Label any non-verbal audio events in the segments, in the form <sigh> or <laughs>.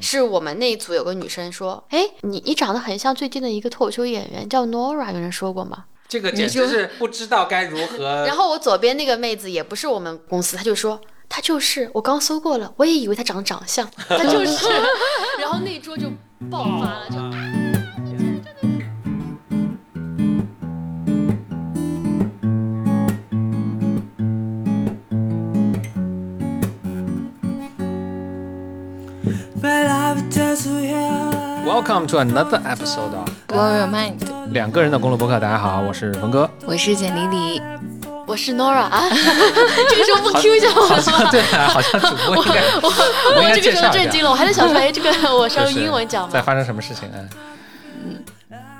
是我们那一组有个女生说，哎，你你长得很像最近的一个脱口秀演员，叫 Nora，有人说过吗？这个简直是不知道该如何。<laughs> 然后我左边那个妹子也不是我们公司，她就说她就是，我刚搜过了，我也以为她长得长相，她就是。<laughs> 然后那桌就爆发了，就。Welcome to another episode of Blow your mind，两个人的公路博客。大家好，我是冯哥。我是简丽丽。我是 Nora 啊，<laughs> 这个时候不 Q 一下我吗？像对啊，好像主播应该 <laughs> 我我应该我这个时候震惊了，<laughs> 我还在想说，哎，这个我是用英文讲吗？在发生什么事情啊？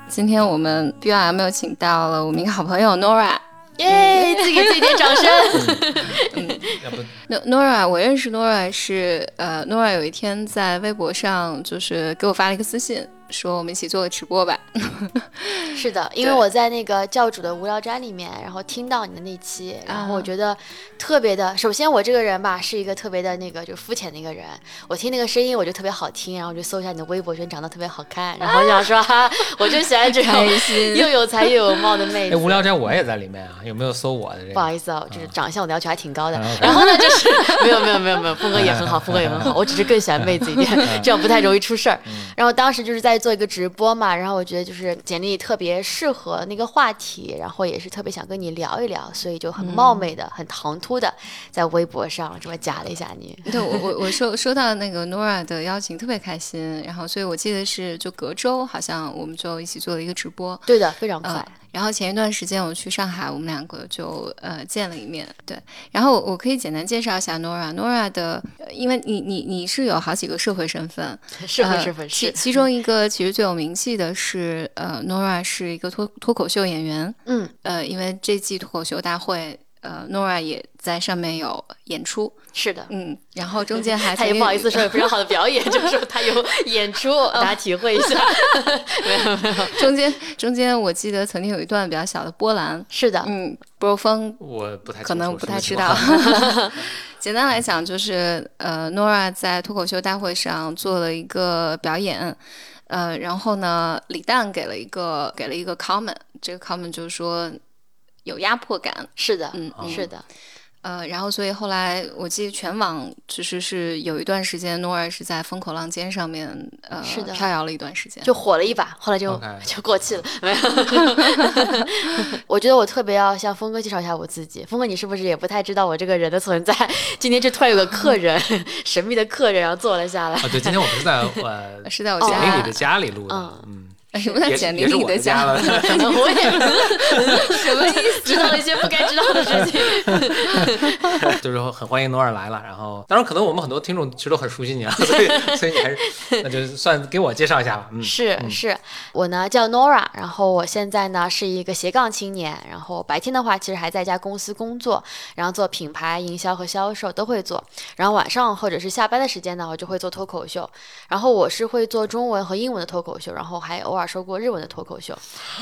今天我们 BRM 又请到了我们一个好朋友 Nora。耶，自己给自己点掌声。<laughs> 要不 <laughs> No- Nora，我认识 Nora 是呃，Nora 有一天在微博上就是给我发了一个私信，说我们一起做个直播吧。<laughs> 是的，<laughs> 因为我在那个教主的无聊斋里面，然后听到你的那期，然后我觉得特别的。首先，我这个人吧是一个特别的那个就肤浅的一个人，我听那个声音我就特别好听，然后我就搜一下你的微博，觉得你长得特别好看，然后我想说 <laughs> 哈，我就喜欢这种又有才又有貌的妹哎，子。无聊斋我也在里面啊，有没有搜我的这个？不好意思啊，就是长相我的要求还挺高的。然后呢，就是没有没有没有没有，风格也很好，风格也很好，我只是更喜欢妹子一点，这样不太容易出事儿。然后当时就是在做一个直播嘛，然后我觉得就是简历特别适合那个话题，然后也是特别想跟你聊一聊，所以就很冒昧的、很唐突的在微博上这么加了一下你。对我我我收 <laughs> 收到那个 Nora 的邀请，特别开心。然后，所以我记得是就隔周好像我们就一起做了一个直播。对的，非常嗯快。，然后前一段时间我去上海，我们两个就呃见了一面。对，然后我可以简单介绍一下 Nora。Nora 的，呃因为你你你是有好几个社会身份，<laughs> 呃是不是不是？其其中一个其实最有名气的是，呃，Nora 是一个脱脱口秀演员。嗯，呃，因为这季脱口秀大会，呃，Nora 也在上面有演出。是的。嗯，然后中间还 <laughs> 他也不好意思说 <laughs> 有非常好的表演，就是说他有 <laughs> 演出，大家体会一下。没有没有，中间中间我记得曾经有一段比较小的波澜。是的，嗯，波峰我不太可能不太知道。简单来讲，就是呃，Nora 在脱口秀大会上做了一个表演，呃，然后呢，李诞给了一个给了一个 comment，这个 comment 就是说有压迫感，是的，嗯嗯是的。呃，然后所以后来我记得全网其实是有一段时间，Nora 是在风口浪尖上面呃是的飘摇了一段时间，就火了一把，后来就 <laughs> 就过气了。没有，我觉得我特别要向峰哥介绍一下我自己。峰哥，你是不是也不太知道我这个人的存在？<laughs> 今天就突然有个客人，<laughs> 神秘的客人，然后坐了下来。啊，对，今天我们是在呃是在我哦家，简丽丽的家里录的，嗯嗯，什么叫也简历也是我里的家了。<laughs> 我也 <laughs> 什么意思？知道了一些不该知道的事情。<laughs> 就是说很欢迎诺尔来了，然后当然可能我们很多听众其实都很熟悉你啊，所以所以你还是那就算给我介绍一下吧，嗯，是是，我呢叫 Nora，然后我现在呢是一个斜杠青年，然后白天的话其实还在一家公司工作，然后做品牌营销和销售都会做，然后晚上或者是下班的时间呢，我就会做脱口秀，然后我是会做中文和英文的脱口秀，然后还偶尔说过日文的脱口秀，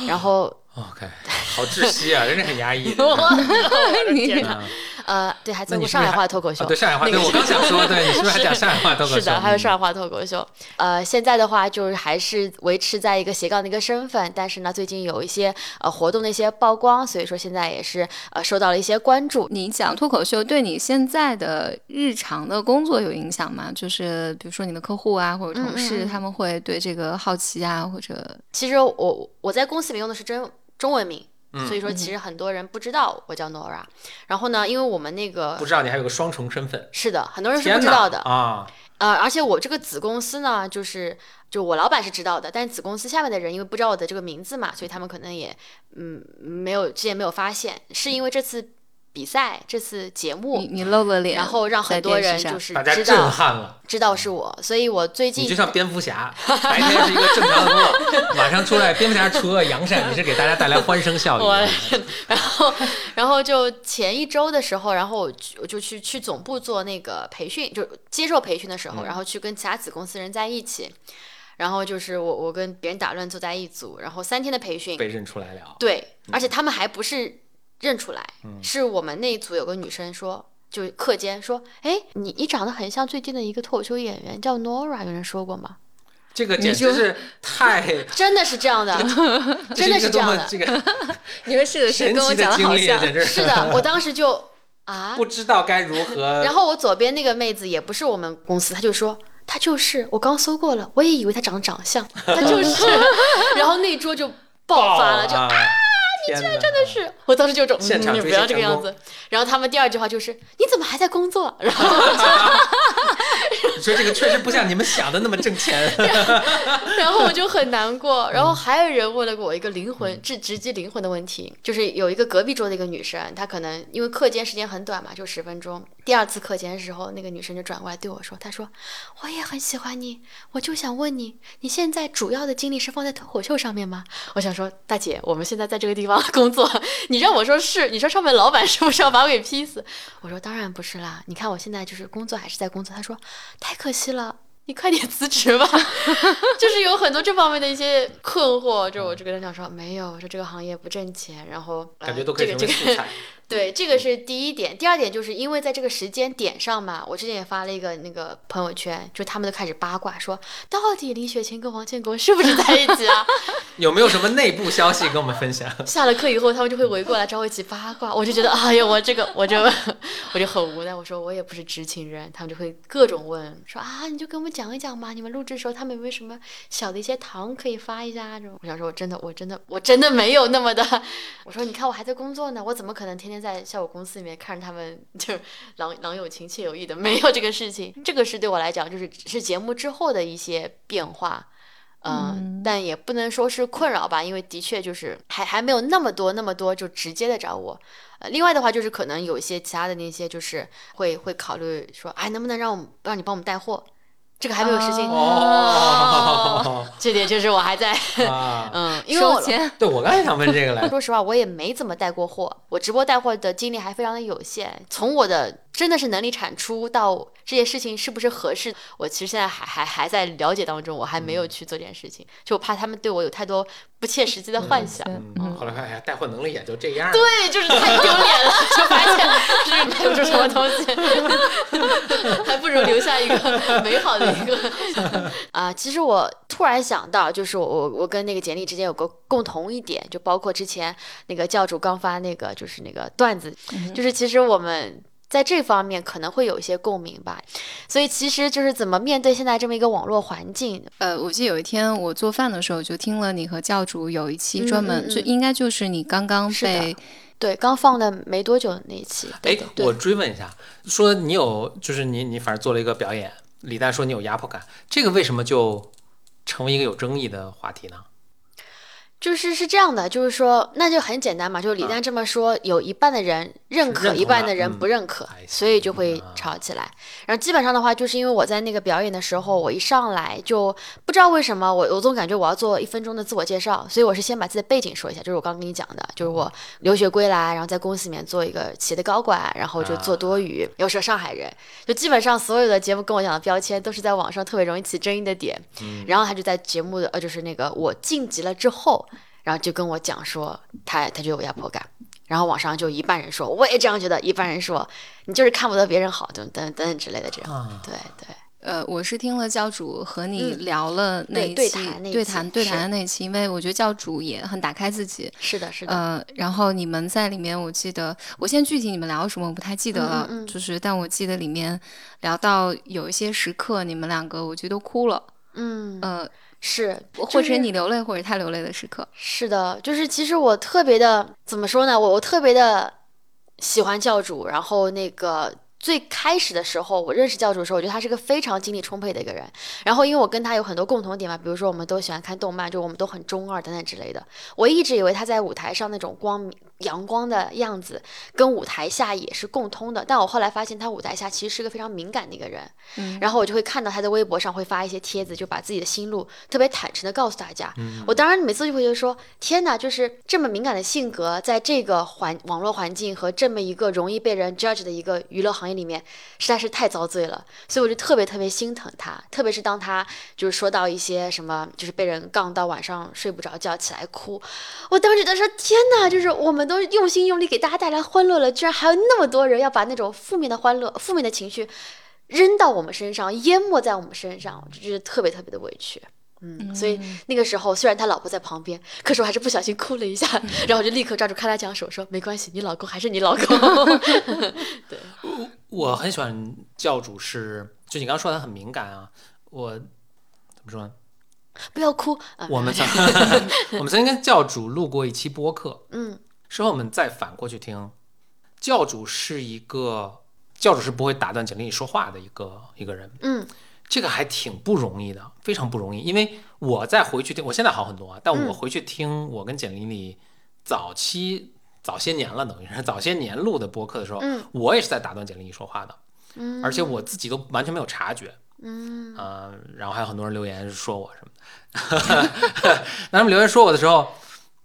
然后 OK，好窒息啊，真是很压抑。<laughs> 我我的天哪，嗯 <laughs> 呃，对，还做上海话脱口秀，啊对上海话，那个对我刚想说，对你是不是还讲上海话脱口秀？是的，还有嗯上海话脱口秀。呃，现在的话就是还是维持在一个斜杠的一个身份，但是呢，最近有一些呃活动的一些曝光，所以说现在也是呃受到了一些关注。你讲脱口秀对你现在的日常的工作有影响吗？就是比如说你的客户啊，或者同事，他们会对这个好奇啊，或者其实我我在公司里面用的是真中文名。嗯所以说，其实很多人不知道我叫 Nora。然后呢，因为我们那个不知道你还有个双重身份，是的，很多人是不知道的。啊！呃，而且我这个子公司呢，就是就我老板是知道的，但是子公司下面的人因为不知道我的这个名字嘛，所以他们可能也嗯没有之前没有发现，是因为这次比赛这次节目，你你露了脸，然后让很多人就是大家震知道撼了，知道是我，所以我最近你就像蝙蝠侠，白天是一个正常的工作，<laughs> 晚上出来蝙蝠侠除恶扬善，你是给大家带来欢声笑语。<laughs> 然后，然后就前一周的时候，然后我我就去去总部做那个培训，就接受培训的时候，然后去跟其他子公司人在一起，然后就是我我跟别人打乱坐在一组，然后三天的培训，被认出来了，对，而且他们还不是认出来，是我们那一组有个女生说。就课间说，哎，你你长得很像最近的一个脱口秀演员，叫 Nora，有人说过吗？这个简直是太 <laughs> 真的是这样的，真的是这样的。这个 <laughs> 你们是的是跟我讲的好像，是的，我当时就 <laughs> 啊，不知道该如何。然后我左边那个妹子也不是我们公司，她就说她就是，我刚搜过了，我也以为她长得长相，她就是，然后那桌就爆发了，就啊。你居然真的是！我当时就种，你不要这个样子。然后他们第二句话就是：“你怎么还在工作？”然后 <laughs> 你说这个确实不像你们想的那么挣钱。<laughs> 然后我就很难过。然后还有人问了我一个灵魂，直直击灵魂的问题，就是有一个隔壁桌的一个女生，她可能因为课间时间很短嘛，就十分钟。第二次课间的时候，那个女生就转过来对我说：“她说我也很喜欢你，我就想问你，你现在主要的精力是放在脱口秀上面吗？”我想说，大姐，我们现在在这个地方。<laughs> 工作，你让我说是，你说上面老板是不是要把我给劈死？我说当然不是啦，你看我现在就是工作还是在工作。她说太可惜了，你快点辞职吧。<laughs> <laughs> 就是有很多这方面的一些困惑，就我就跟他讲说没有，说这个行业不挣钱，然后感觉都可以成为素材。<laughs> 对，这个是第一点。第二点就是因为在这个时间点上嘛，我之前也发了一个那个朋友圈，就他们都开始八卦说，到底李雪琴跟王建国是不是在一起啊？有没有什么内部消息跟我们分享？下了课以后，他们就会围过来找我一起八卦，我就觉得，哎呀，我这个我就我就很无奈。我说我也不是知情人，他们就会各种问，说啊，你就跟我们讲一讲吧，你们录制的时候他们有没有什么小的一些糖可以发一下这种？我想说，我真的，我真的，我真的没有那么的。我说，你看我还在工作呢，我怎么可能天天在效果公司里面看着他们就郎郎 <laughs> 有情妾有意的？没有这个事情，<laughs> 这个是对我来讲就是是节目之后的一些变化。嗯，但也不能说是困扰吧，因为的确就是还还没有那么多那么多就直接的找我。呃，另外的话就是可能有一些其他的那些就是会会考虑说，哎，能不能让我们让你帮我们带货？这个还没有实现哦，这点就是我还在 <laughs> 嗯，因为我 <laughs> 对我刚才想问这个来。<laughs> 说实话，我也没怎么带过货，我直播带货的经历还非常的有限。从我的真的是能力产出到这件事情是不是合适，我其实现在还还还在了解当中，我还没有去做这件事情，就我怕他们对我有太多不切实际的幻想。嗯，后来发现带货能力也就这样。对，就是太丢脸了，就发现是卖不出什么东西，<laughs> 还不如留下一个美好的。一个 <laughs> 啊，其实我突然想到，就是我我我跟那个简历之间有个共同一点，就包括之前那个教主刚发那个就是那个段子，就是其实我们在这方面可能会有一些共鸣吧。所以其实就是怎么面对现在这么一个网络环境。呃，我记得有一天我做饭的时候，就听了你和教主有一期专门，就应该就是你刚刚被对刚放的没多久那一期。哎，我追问一下，说你有就是你你反正做了一个表演。李诞说你有压迫感，这个为什么就成为一个有争议的话题呢？就是是这样的，就是说，那就很简单嘛，就是李诞这么说，有一半的人认可，一半的人不认可，所以就会吵起来。然后基本上的话，就是因为我在那个表演的时候，我一上来就不知道为什么，我我总感觉我要做一分钟的自我介绍，所以我是先把自己的背景说一下，就是我刚跟你讲的，就是我留学归来，然后在公司里面做一个企业的高管，然后就做多语，又是上海人，就基本上所有的节目跟我讲的标签都是在网上特别容易起争议的点。然后他就在节目的呃，就是那个我晋级了之后。然后就跟我讲说，他他就有压迫感，然后网上就一半人说我也这样觉得，一半人说你就是看不得别人好，等等等等之类的这样。对对，呃，我是听了教主和你聊了那一期对谈对谈的那期，因为我觉得教主也很打开自己。是的，是的。呃，然后你们在里面，我记得我现在具体你们聊什么我不太记得了，就是但我记得里面聊到有一些时刻，你们两个我觉得都哭了。嗯呃。是，或者你流泪，或者他流泪的时刻。是的，就是其实我特别的，怎么说呢？我我特别的喜欢教主，然后那个。最开始的时候，我认识教主的时候，我觉得他是个非常精力充沛的一个人。然后，因为我跟他有很多共同点嘛，比如说我们都喜欢看动漫，就我们都很中二等等之类的。我一直以为他在舞台上那种光明阳光的样子，跟舞台下也是共通的。但我后来发现，他舞台下其实是个非常敏感的一个人。嗯。然后我就会看到他在微博上会发一些帖子，就把自己的心路特别坦诚的告诉大家。嗯。我当然每次就会觉得说，天哪，就是这么敏感的性格，在这个环网络环境和这么一个容易被人 judge 的一个娱乐行业。里面实在是太遭罪了，所以我就特别特别心疼他。特别是当他就是说到一些什么，就是被人杠到晚上睡不着觉，起来哭。我当时在说：“天哪！就是我们都都用心用力给大家带来欢乐了，居然还有那么多人要把那种负面的欢乐、负面的情绪扔到我们身上，淹没在我们身上，我就觉得特别特别的委屈。嗯，所以那个时候虽然他老婆在旁边，可是我还是不小心哭了一下，然后我就立刻抓住开他讲手说：“没关系，你老公还是你老公。<laughs> ”对，我很喜欢教主是，就你刚刚说他很敏感啊，我怎么说呢？不要哭。啊我们曾 <laughs> 我们曾经跟教主录过一期播客，嗯事后我们再反过去听，教主是一个教主是不会打断简历说话的一个一个人，嗯。这个还挺不容易的，非常不容易。因为我再回去听，我现在好很多啊，但嗯。我回去听我跟简历里早期早些年了，等于是 <laughs> 早些年录的播客的时候，嗯。我也是在打断简历说话的，嗯，而且我自己都完全没有察觉。嗯。呃，然后还有很多人留言说我什么的，<laughs> 那他们留言说我的时候，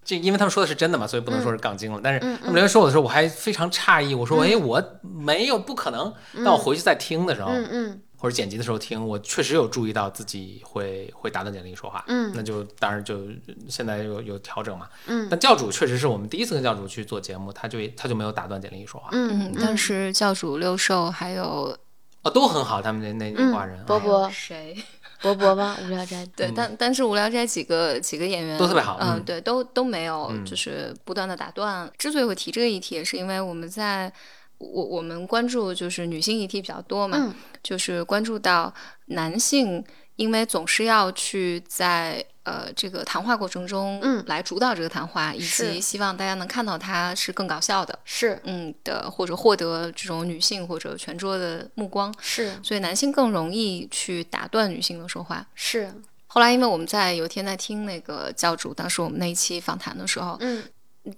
这因为他们说的是真的嘛，所以不能说是杠精了。但是嗯他们留言说我的时候，我还非常诧异，我说，哎，我没有，不可能。但我回去再听的时候，嗯嗯或者剪辑的时候听，我确实有注意到自己会会打断简历说话，嗯那就当然就现在有有调整嘛。嗯但教主确实是我们第一次跟教主去做节目，他就他就没有打断简历说话，嗯嗯，但是教主六兽还有哦，都很好，他们那那那挂人，啊波波谁？<laughs> 博博吗？无聊斋对，但但是无聊斋几个几个演员都特别好嗯嗯，对，都都没有嗯就是不断的打断。之所以会提这个议题，也是因为我们在我我们关注就是女性议题比较多嘛，嗯就是关注到男性因为总是要去在呃这个谈话过程中嗯。来主导这个谈话，以及希望大家能看到他是更搞笑的，是。嗯的，或者获得这种女性或者全桌的目光，是。所以男性更容易去打断女性的说话。是，后来，因为我们在有一天在听那个教主，当时我们那一期访谈的时候，嗯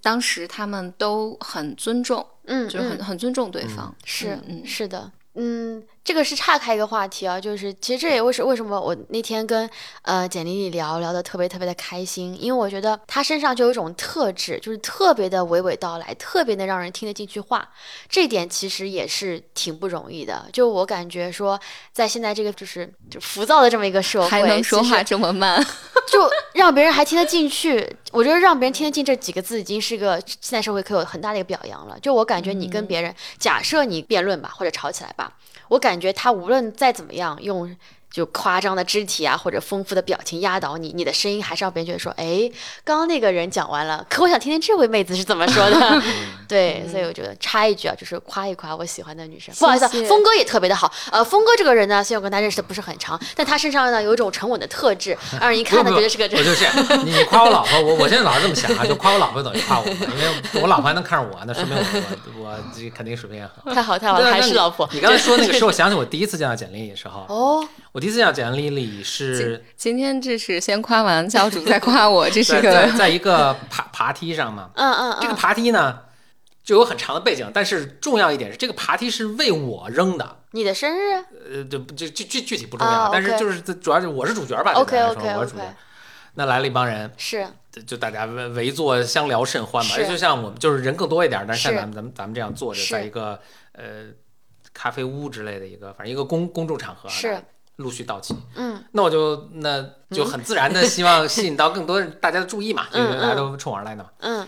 当时他们都很尊重，嗯，就是很、嗯。很尊重对方。是。嗯嗯。是的，嗯，这个是岔开一个话题啊，就是其实这也为什为什么我那天跟呃简历里聊聊的特别特别的开心，因为我觉得他身上就有一种特质，就是特别的娓娓道来，特别的让人听得进去话，这点其实也是挺不容易的。就我感觉说，在现在这个就是就浮躁的这么一个社会，还能说话这么慢，<laughs> 就让别人还听得进去，我觉得让别人听得进这几个字，已经是个现在社会可有很大的一个表扬了。就我感觉，你跟别人，假设你辩论吧，或者吵起来吧，我感觉他无论再怎么样用。就夸张的肢体啊，或者丰富的表情压倒你，你的声音还是让别人觉得说，哎，刚刚那个人讲完了，可我想听听这位妹子是怎么说的。<laughs> 对，所以我觉得插一句啊，就是夸一夸我喜欢的女生。不好意思峰哥也特别的好。呃，峰哥这个人呢，虽然我跟他认识的不是很长，但他身上呢有一种沉稳的特质，让人一看呢觉得是个我就 <laughs> 是你你夸我老婆，我我现在老是这么想啊，就夸我老婆等于夸我，因为我老婆还能看上我，那说明我我肯定水平也很好。太好太好了，还是老婆。你刚才说那个，使我想起我第一次见到简历的时候，哦，我第一次见到简历里是今天这是先夸完教主再夸我，这是在个在在一个爬爬梯上嘛，嗯嗯这个嗯，爬梯呢就有很长的背景，但是重要一点是这个爬梯是为我扔的，你的生日呃，就就具具具体不重要，啊但是就是这主要是我是主角吧？OK OK 说我是主角 OK，。那来了一帮人，是就大家围围坐相聊甚欢嘛，是就像我们就是人更多一点，但是像咱们咱们咱们这样坐着，在一个呃咖啡屋之类的一个，反正一个公公众场合，是陆续到期。嗯。那我就那就很自然的希望吸引到更多大家的注意嘛，<laughs> 嗯就是大家都冲我而来的嘛。嗯。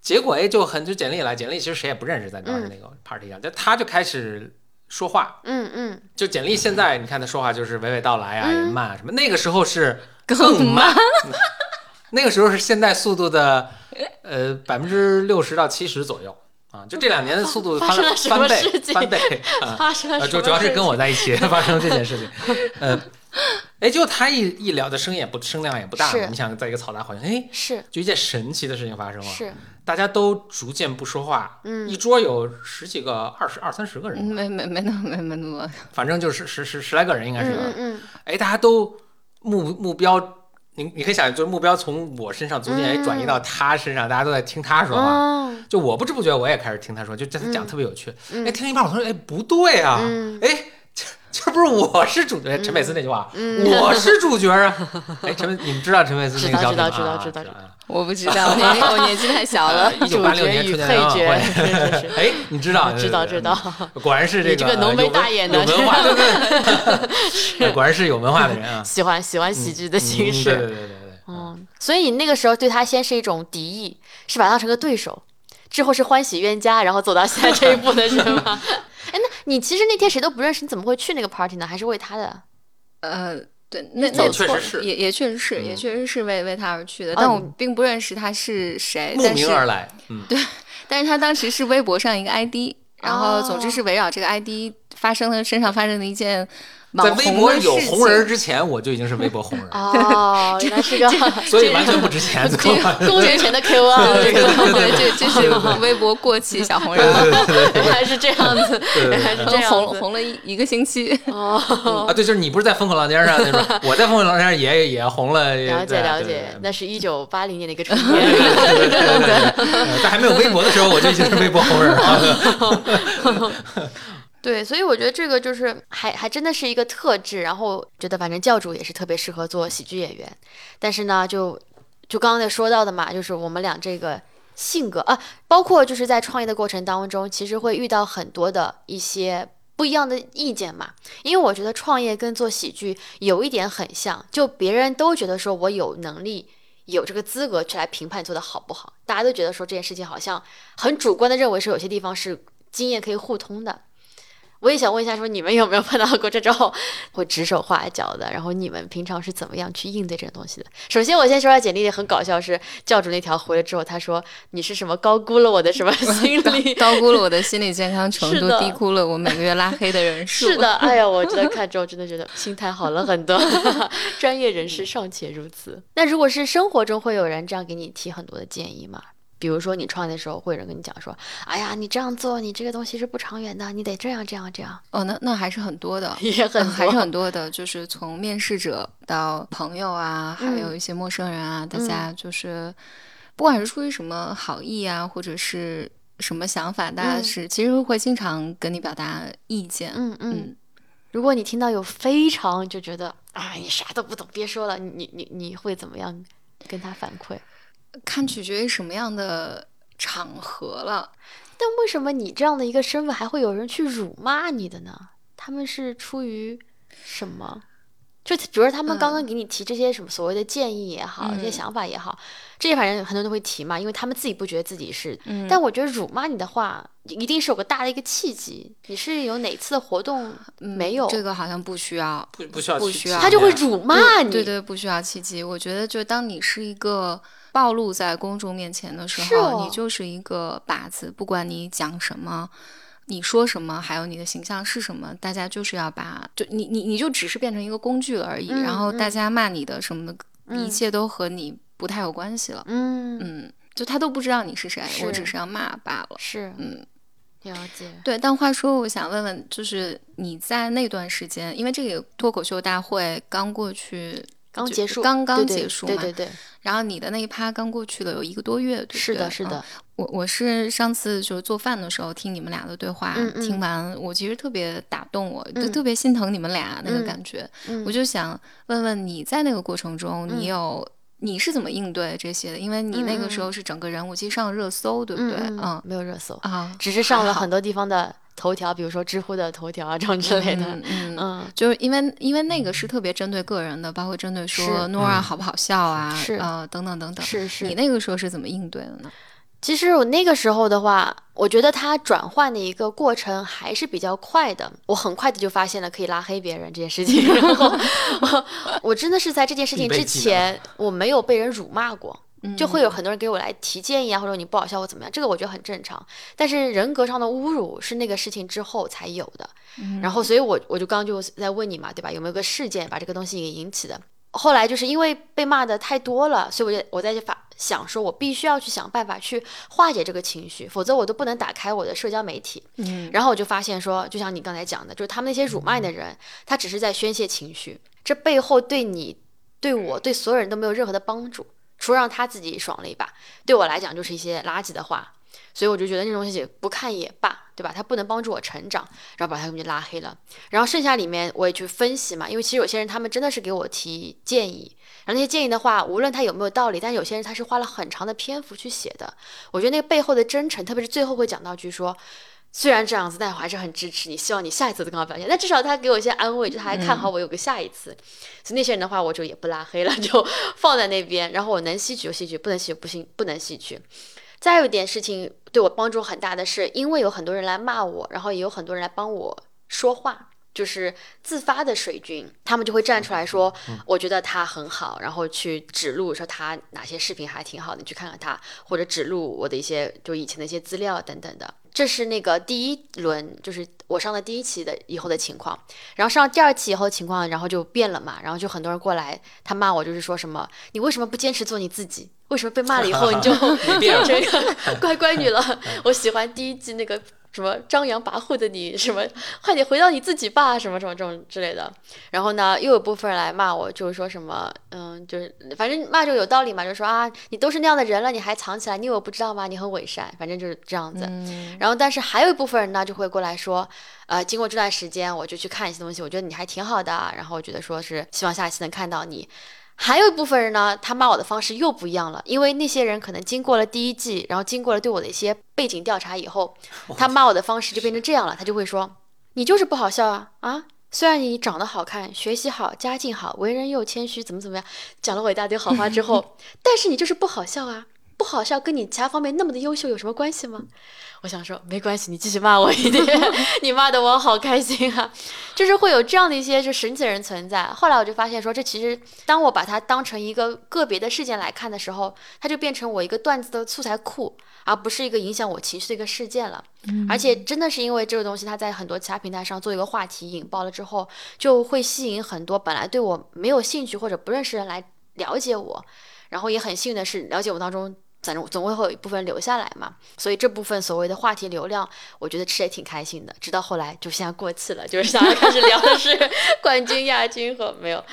结果哎，就很就简历来，简历其实谁也不认识，在当时那个 party 上，就他就开始说话。嗯嗯，就简历现在你看他说话就是娓娓道来啊，嗯。也慢什么，那个时候是更慢，<laughs> 那个时候是现在速度的呃百分之六十到七十左右啊，就这两年的速度翻了翻倍翻倍 <laughs> 啊。发生了呃，主主要是跟我在一起 <laughs> 发生这件事情，<laughs> 呃，哎，就他一一聊的声音也不声量也不大你想在一个嘈杂环境，哎，是就一件神奇的事情发生了，是大家都逐渐不说话，嗯一桌有十几个、二十二三十个人，没没没那么没没那么，反正就是十十十来个人应该是，嗯嗯嗯哎，大家都目目标。你你可以想，就是目标从我身上逐渐哎转移到他身上，大家都在听他说话。哦。就我不知不觉我也开始听他说，就这他讲得特别有趣。嗯。哎，听了一半，我说哎不对啊，嗯。哎这 <laughs> 这不是我是主角，陈佩斯那句话，嗯我是主角啊。<laughs> 哎，陈佩，你们知道陈佩斯那个知道小品吗？啊知道知道知道知道啊我不知道，我年纪 <laughs> 我年纪太小了。一九八六年主角与配角。哎，你知道？知道知道，果然是这你这个浓眉大眼的有文化，对对对，果然是有文化的人啊。喜欢喜欢喜剧的嗯形式。对对对对对。嗯，所以你那个时候对他先是一种敌意，是把他当成个对手，之后是欢喜冤家，然后走到现在这一步的是吗？哎，那你其实那天谁都不认识，你怎么会去那个 party 呢？还是为他的？呃，对，那那错确实是也也确实是，也确实是为为他而去的，但我并不认识他是谁，慕但是名而来，对，但是他当时是微博上一个 ID，然后总之是围绕这个 ID 发生了身上发生的一件网在微博有红人。之前，我就已经是微博红人了，哦，<laughs> 原来是个所以完全不值钱。<laughs> 公公元前的 Q 啊，这个对，这这是微博过气小红人，<laughs> 原来是这样子，原来是这样。红红了一一个星期。哦，啊，对，就是你不是在风口浪尖上那种，我在风口浪尖上也也红了，了解了解对对，那是一九八零年的一个春对天。对对对对对呃在还没有微博的时候，我就已经是微博红人了。对，所以我觉得这个就是还还真的是一个特质。然后觉得反正教主也是特别适合做喜剧演员，但是呢，就就刚刚说到的嘛，就是我们俩这个性格啊，包括就是在创业的过程当中，其实会遇到很多的一些不一样的意见嘛。因为我觉得创业跟做喜剧有一点很像，就别人都觉得说我有能力。有这个资格去来评判做的好不好，大家都觉得说这件事情好像很主观的认为说有些地方是经验可以互通的，我也想问一下，说你们有没有碰到过这种会指手画脚的？然后你们平常是怎么样去应对这种东西的？首先，我先说下简历里很搞笑，是教主那条回了之后，他说你是什么高估了我的什么心理？<laughs> 高估了我的心理健康程度，低估了我每个月拉黑的人数。是的，哎呀，我真的看之后真的觉得心态好了很多。<laughs> 专业人士尚且如此，那如果是生活中会有人这样给你提很多的建议吗？比如说你创业的时候，会有人跟你讲说：“哎呀，你这样做，你这个东西是不长远的，你得这样这样这样。哦，那那还是很多的”，<laughs> 也很还是很多的，就是从面试者到朋友啊，还嗯有一些陌生人啊，大家就是不管是出于什么好意啊，或者是什么想法，大家嗯是其实会经常跟你表达意见。嗯嗯。嗯，如果你听到有非常就觉得啊，你啥都不懂，别说了，你你你你会怎么样跟他反馈？看取决于什么样的场合了。但为什么你这样的一个身份还会有人去辱骂你的呢？他们是出于什么？就比如说他们刚刚给你提这些什么所谓的建议也好，这些嗯想法也好，这些反正很多人都会提嘛，因为他们自己不觉得自己是。嗯但我觉得辱骂你的话，一定是有个大的一个契机。你是有哪次的活动没有？嗯这个好像不需要。不不需要不需要他就会辱骂你。对对，不需要契机。我觉得，就当你是一个暴露在公众面前的时候，哦你就是一个靶子，不管你讲什么。你说什么，还有你的形象是什么，大家就是要把就你你你就只是变成一个工具了而已，嗯然后大嗯家骂你的什么的，一嗯切都和你不太有关系了。嗯，嗯，就他都不知道你是谁，我只是要骂罢了。是嗯，了解。对，但话说，我想问问，就是你在那段时间，因为这个脱口秀大会刚过去，就刚结束，刚刚结束嘛对对对，然后你的那一趴刚过去了有一个多月，对不对？是的，是嗯的，我我是上次就是做饭的时候听你们俩的对话，嗯嗯听完我其实特别打动我，就嗯特别心疼你们俩那个嗯感觉。嗯我就想问问你在那个过程中，你有、你是怎么应对这些的？因为你那个时候是整个人物其实上了热搜，对不对？嗯嗯，没有热搜，啊，只是上了很多地方的头条，比如说知乎的头条啊这种之类的。嗯嗯嗯，就是因为因为那个是特别针对个人的，包括针对说是 Nora 好不好笑啊，是呃等等等等。是是你。那个时候是怎么应对的呢？其实我那个时候的话，我觉得它转换的一个过程还是比较快的。我很快的就发现了可以拉黑别人这件事情，然后我我真的是在这件事情之前，我没有被人辱骂过。就会有有很多人给我来提建议啊，或者你不好笑或怎么样，这个我觉得很正常。但是人格上的侮辱是那个事情之后才有的。然后，所以我我就刚刚就在问你嘛，对吧？有没有个事件把这个东西给引起的？后来就是因为被骂的太多了，所以我就我在去发想说，我必须要去想办法去化解这个情绪，否则我都不能打开我的社交媒体。嗯然后我就发现说，就像你刚才讲的，就是他们那些辱骂你的人，他只是在宣泄情绪，这背后对你、对我、对所有人都没有任何的帮助，除了让他自己爽了一把，对我来讲就是一些垃圾的话。所以我就觉得那东西不看也罢，对吧？它不能帮助我成长，然后把他们就拉黑了。然后剩下里面我也去分析嘛，因为其实有些人他们真的是给我提建议，然后那些建议的话，无论他有没有道理，但有些人他是花了很长的篇幅去写的。我觉得那个背后的真诚，特别是最后会讲到句说。虽然这样子，但我还是很支持你，希望你下一次都更好表现。但至少他给我一些安慰，就他还看好我有个下一次。所以那些人的话，我就也不拉黑了，<laughs> 就放在那边。然后我能吸取就吸取，不能吸取不行不能吸取。再有一点事情对我帮助很大的是，因为有很多人来骂我，然后也有很多人来帮我说话，就是自发的水军，他们就会站出来说，我觉得他很好，然后去指路说他哪些视频还挺好的，你去看看他，或者指路我的一些就以前的一些资料等等的。这是那个第一轮，就是我上的第一期的以后的情况，然后上第二期以后情况，然后就变了嘛，然后就很多人过来，他骂我就是说什么，你为什么不坚持做你自己？为什么被骂了以后你就 <laughs> 变成一个 <laughs> 乖乖 <laughs> 女了？我喜欢第一季那个。什么张扬跋扈的你，什么快点回到你自己吧，什么什么这种之类的。然后呢，又有部分人来骂我，就是说什么，嗯，就是反正骂就有道理嘛，就说啊，你都是那样的人了，你还藏起来，你以为我不知道吗？你很伪善，反正就是这样子。然后，但是还有一部分人呢，就会过来说，呃，经过这段时间，我就去看一些东西，我觉得你还挺好的，然后我觉得说是希望下一次能看到你。还有一部分人呢，他骂我的方式又不一样了，因为那些人可能经过了第一季，然后经过了对我的一些背景调查以后，他骂我的方式就变成这样了，他就会说：“你就是不好笑啊啊！虽然你长得好看，学习好，家境好，为人又谦虚，怎么怎么样，讲了我一大堆好话之后，<laughs> 但是你就是不好笑啊！不好笑跟你其他方面那么的优秀有什么关系吗？”我想说没关系，你继续骂我一点，<laughs> 你骂的我好开心啊！就是会有这样的一些就神奇的人存在。后来我就发现说，这其实当我把它当成一个个别的事件来看的时候，它就变成我一个段子的素材库，而不是一个影响我情绪的一个事件了。而且真的是因为这个东西，它在很多其他平台上做一个话题引爆了之后，就会吸引很多本来对我没有兴趣或者不认识人来了解我，然后也很幸运的是，了解我当中。反正总会会有一部分留下来嘛，所以这部分所谓的话题流量，我觉得吃也挺开心的。直到后来就现在过气了，就是想要开始聊的是 <laughs> 冠军、亚军和没有，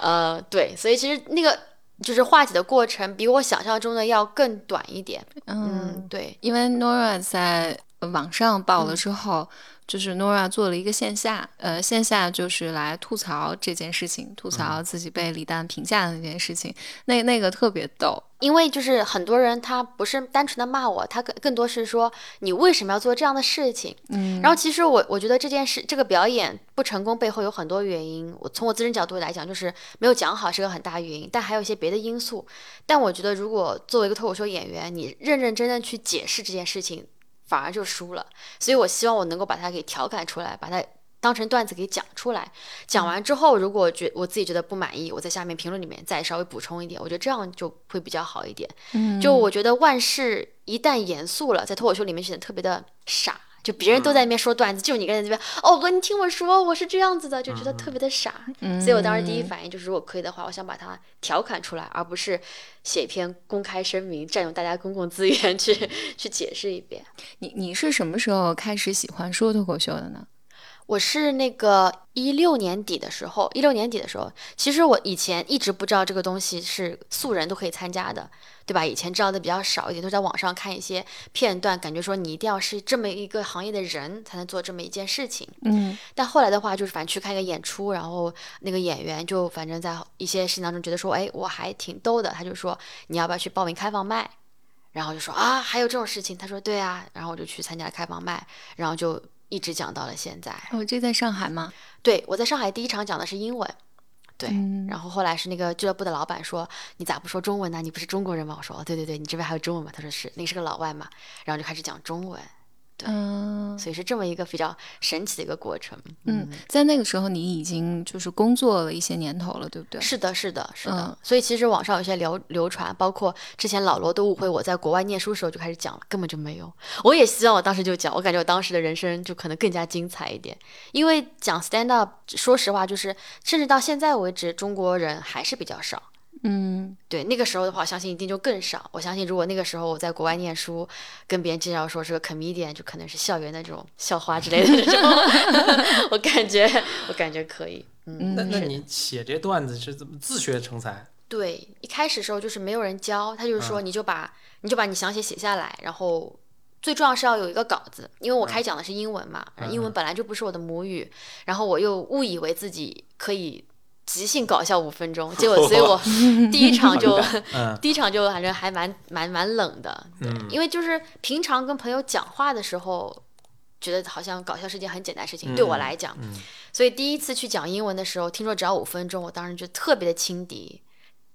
呃，对，所以其实那个就是化解的过程比我想象中的要更短一点。嗯，对，因为 Nora 在网上爆了之后。就是 Nora 做了一个线下，呃，线下就是来吐槽这件事情，吐槽自己被李诞评价的那件事情，那那个特别逗，因为就是很多人他不是单纯的骂我，他更更多是说你为什么要做这样的事情，嗯，然后其实我我觉得这件事这个表演不成功背后有很多原因，我从我自身角度来讲就是没有讲好是个很大原因，但还有一些别的因素，但我觉得如果作为一个脱口秀演员，你认认真真去解释这件事情。反而就输了，所以我希望我能够把它给调侃出来，把它当成段子给讲出来。讲完之后，如果觉我自己觉得不满意，我在下面评论里面再稍微补充一点，我觉得这样就会比较好一点。嗯，就我觉得万事一旦严肃了，在脱口秀里面显得特别的傻。就别人都在那边说段子，就你一个人这边哦哥，你听我说，我是这样子的，就觉得特别的傻。所以我当时第一反应就是，如果可以的话，我想把它调侃出来，而不是写一篇公开声明，占用大家公共资源去 <laughs> 去解释一遍。你你是什么时候开始喜欢说脱口秀的呢？我是那个一六年底的时候，一六年底的时候，其实我以前一直不知道这个东西是素人都可以参加的，对吧？以前知道的比较少一点，都在网上看一些片段，感觉说你一定要是这么一个行业的人才能做这么一件事情。嗯。但后来的话，就是反正去看一个演出，然后那个演员就反正在一些事情当中觉得说，哎，我还挺逗的，他就说你要不要去报名开放麦？然后就说啊，还有这种事情？他说对啊，然后我就去参加开放麦，然后就。一直讲到了现在。哦，这在上海吗？对，我在上海第一场讲的是英文。对，然后后来是那个俱乐部的老板说：“你咋不说中文呢？你不是中国人吗？”我说：“哦，对对对，你这边还有中文吗？”他说：“是，那是个老外嘛。”然后就开始讲中文。嗯，所以是这么一个比较神奇的一个过程。嗯，在那个时候你已经就是工作了一些年头了，对不对？是的，是的，是的。所以其实网上有些流流传，包括之前老罗都误会我在国外念书时候就开始讲了，根本就没有。我也希望我当时就讲，我感觉我当时的人生就可能更加精彩一点。因为讲 stand up，说实话，就是甚至到现在为止，中国人还是比较少。嗯，对，那个时候的话，我相信一定就更少。我相信，如果那个时候我在国外念书，跟别人介绍说是个 comedian，就可能是校园的这种校花之类的这种。<laughs> 我感觉，我感觉可以。嗯，那那你写这段子是怎么自学成才？对，一开始时候就是没有人教，他就是说你就把你就把你想写写下来，然后最重要是要有一个稿子，因为我开讲的是英文嘛，英文本来就不是我的母语，然后我又误以为自己可以。即兴搞笑五分钟，结果所以我 <laughs> 第一场就 <laughs> 第一场就反正还蛮蛮蛮冷的，对，因为就是平常跟朋友讲话的时候，觉得好像搞笑是件很简单事情，对我来讲，所以第一次去讲英文的时候，听说只要五分钟，我当时就特别的轻敌，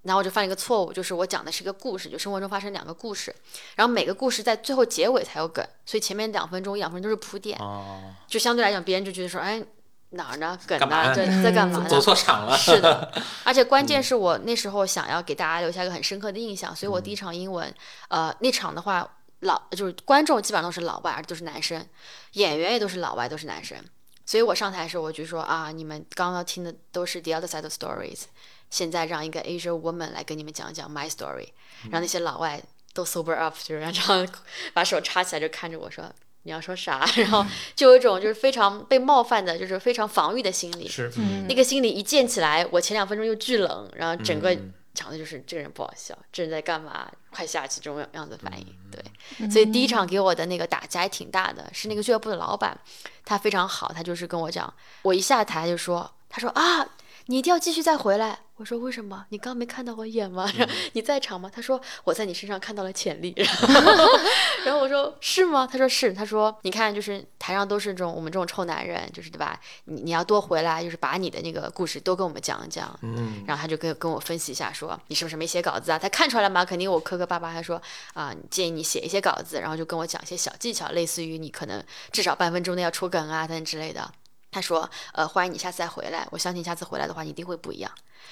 然后我就犯了一个错误，就是我讲的是一个故事，就生活中发生两个故事，然后每个故事在最后结尾才有梗，所以前面两分钟、一两分钟都是铺垫，哦，就相对来讲，别人就觉得说，哎，哪儿呢？梗呢？这在干嘛呢？<laughs> 走错场了。是的，<laughs> 而且关键是我那时候想要给大家留下一个很深刻的印象，所以我第一场英文，呃，那场的话，老就是观众基本上都是老外，都是男生，演员也都是老外，都是男生。所以我上台的时候，我就说啊，你们刚刚听的都是 The Other Side of Stories，现在让一个 Asian woman 来跟你们讲讲 my story，让那些老外都 sober up，就是让这样把手插起来就看着我说。你要说啥？然后就有一种就是非常被冒犯的，就是非常防御的心理。是，嗯那个心理一建起来，我前两分钟又巨冷，然后整个嗯场子就是这个人不好笑，这人在干嘛？快下去这种样子反应。嗯对，所以第一场给我的那个打击还挺大的，是那个俱乐部的老板，他非常好，他就是跟我讲，我一下台就说，他说啊，你一定要继续再回来。我说为什么？你刚没看到我演吗？你在场吗？他说我在你身上看到了潜力。然 <laughs> 后然后我说是吗？他说是。他说你看，就是台上都是这种我们这种臭男人，就是对吧？你你要多回来，就是把你的那个故事多跟我们讲一讲。嗯，然后他就跟跟我分析一下，说你是不是没写稿子啊？他看出来了吗？肯定我磕磕巴巴，他说啊、建议你写一些稿子，然后就跟我讲一些小技巧，类似于你可能至少半分钟内要出梗啊等等之类的。他说，呃，欢迎你下次再回来，我相信下次回来的话，你一定会不一样。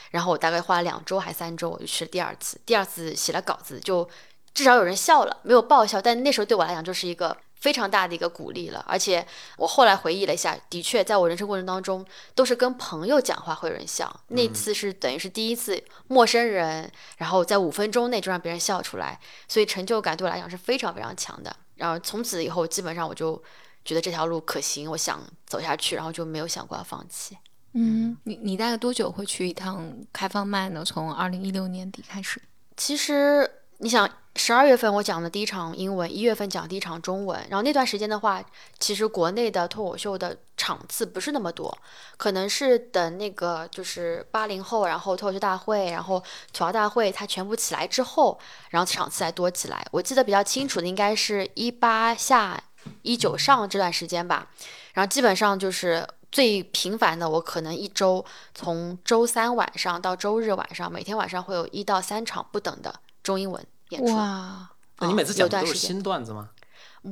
然后我大概花了两周还三周，我就去了第二次。第二次写了稿子，就至少有人笑了，没有爆笑，但那时候对我来讲就是一个非常大的一个鼓励了。而且我后来回忆了一下，的确在我人生过程当中，都是跟朋友讲话会有人笑，那次是等于是第一次陌生人，然后在五分钟内就让别人笑出来，所以成就感对我来讲是非常非常强的。然后从此以后，基本上我就觉得这条路可行，我想走下去，然后就没有想过要放弃。嗯，你你大概多久会去一趟开放麦呢？从二零一六年底开始。其实你想，十二月份我讲的第一场英文，一月份讲第一场中文，然后那段时间的话，其实国内的脱口秀的场次不是那么多，可能是等那个就是八零后，然后脱口秀大会，然后吐槽大会它全部起来之后，然后场次才多起来。我记得比较清楚的应该是一八下一九上这段时间吧，然后基本上就是。最频繁的，我可能一周从周三晚上到周日晚上，每天晚上会有一到三场不等的中英文演出。哇，那你每次有讲的都是段时间新段子吗？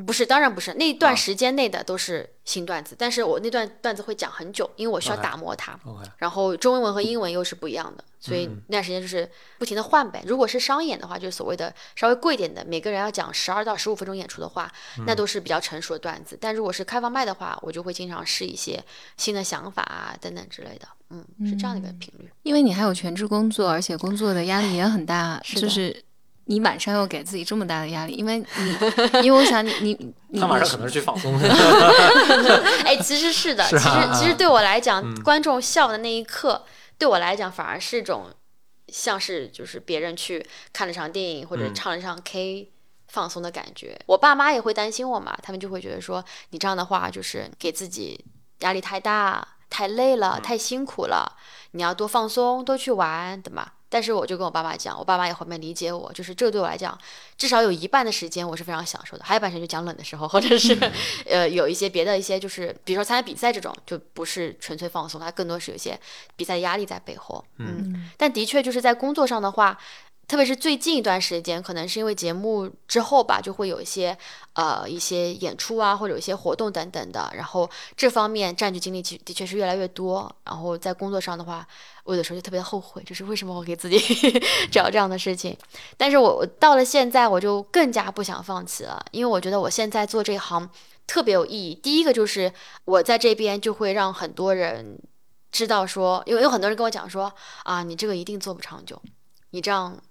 不是，当然不是，那一段啊时间内的都是新段子，但是我那段段子会讲很久，因为我需要打磨它。OK，然后中文和英文又是不一样的，所以那段时间就是不停的换呗。如果是商演的话，就是所谓的稍微贵一点的，每个人要讲十二到十五分钟演出的话，那都是比较成熟的段子。但如果是开放麦的话，我就会经常试一些新的想法啊等等之类的，嗯，是这样的一个频率。因为你还有全职工作，而且工作的压力也很大，就是你晚上又给自己这么大的压力，因为你，因为我想你你 <laughs> 你他晚上你可能是去放松。哎，其实是的，是其实啊其实对我来讲，嗯观众笑的那一刻，对我来讲反而是一种像是就是别人去看了场电影或者嗯唱了场 K。放松的感觉，我爸妈也会担心我嘛，他们就会觉得说你这样的话就是给自己压力太大、太累了、太辛苦了，你要多放松、多去玩，对吗？但是我就跟我爸妈讲，我爸妈也后面理解我，就是这个对我来讲，至少有一半的时间我是非常享受的，还有一半时间就讲冷的时候，或者是 <laughs> 呃有一些别的一些就是，比如说参加比赛这种，就不是纯粹放松，它更多是有一些比赛的压力在背后。嗯，但的确就是在工作上的话。特别是最近一段时间，可能是因为节目之后吧，就会有一些呃一些演出啊，或者有一些活动等等的，然后这方面占据精力其的确是越来越多。然后在工作上的话，我有的时候就特别后悔，就是为什么我给自己 <laughs> 找这样的事情。但是我到了现在，我就更加不想放弃了，因为我觉得我现在做这行特别有意义。第一个就是我在这边就会让很多人知道说，因为有很多人跟我讲说啊，你这个一定做不长久，你这样。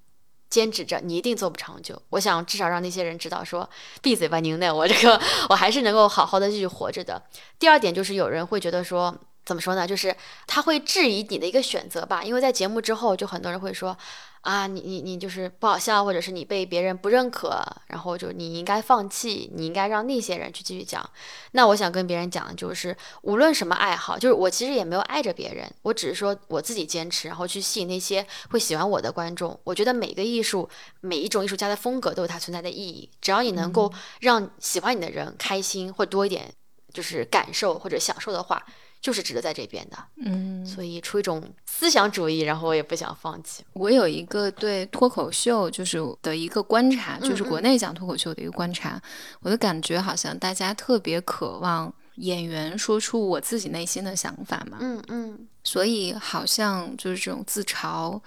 坚持着，你一定做不长久。我想至少让那些人知道说，闭嘴吧，您呢？我这个 <laughs> 我还是能够好好的继续活着的。第二点就是有人会觉得说，怎么说呢？就是他会质疑你的一个选择吧，因为在节目之后，就很多人会说。啊，你你你就是不好笑，或者是你被别人不认可，然后就你应该放弃，你应该让那些人去继续讲。那我想跟别人讲的就是，无论什么爱好，就是我其实也没有爱着别人，我只是说我自己坚持，然后去吸引那些会喜欢我的观众。我觉得每个艺术，每一种艺术家的风格都有它存在的意义，只要你能够让喜欢你的人开心或多一点，就是感受或者享受的话。就是值得在这边的。嗯，所以出一种思想主义，然后我也不想放弃。我有一个对脱口秀就是的一个观察，嗯就是国内讲脱口秀的一个观察，我的感觉好像大家特别渴望演员说出我自己内心的想法嘛，嗯嗯所以好像就是这种自嘲。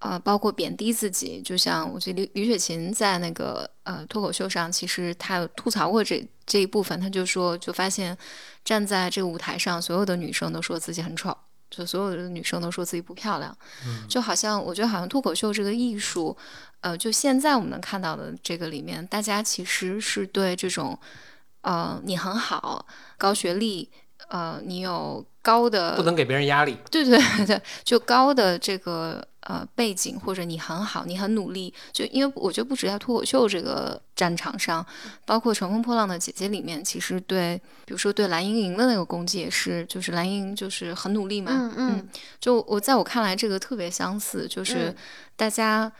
呃，包括贬低自己，就像我觉得李李雪琴在那个呃脱口秀上，其实她有吐槽过这这一部分，她就说，就发现站在这个舞台上，所有的女生都说自己很丑，就所有的女生都说自己不漂亮，就好像我觉得好像脱口秀这个艺术，呃，就现在我们能看到的这个里面，大家其实是对这种，呃，你很好，高学历，呃，你有高的不能给别人压力。对对对，就高的这个呃背景，或者你很好，你很努力，就因为我觉得不止在脱口秀这个战场上，包括《乘风破浪的姐姐》里面，其实对，比如说对蓝盈莹的那个攻击也是，就是蓝盈莹就是很努力嘛，嗯嗯。就我在我看来，这个特别相似，就是嗯。大家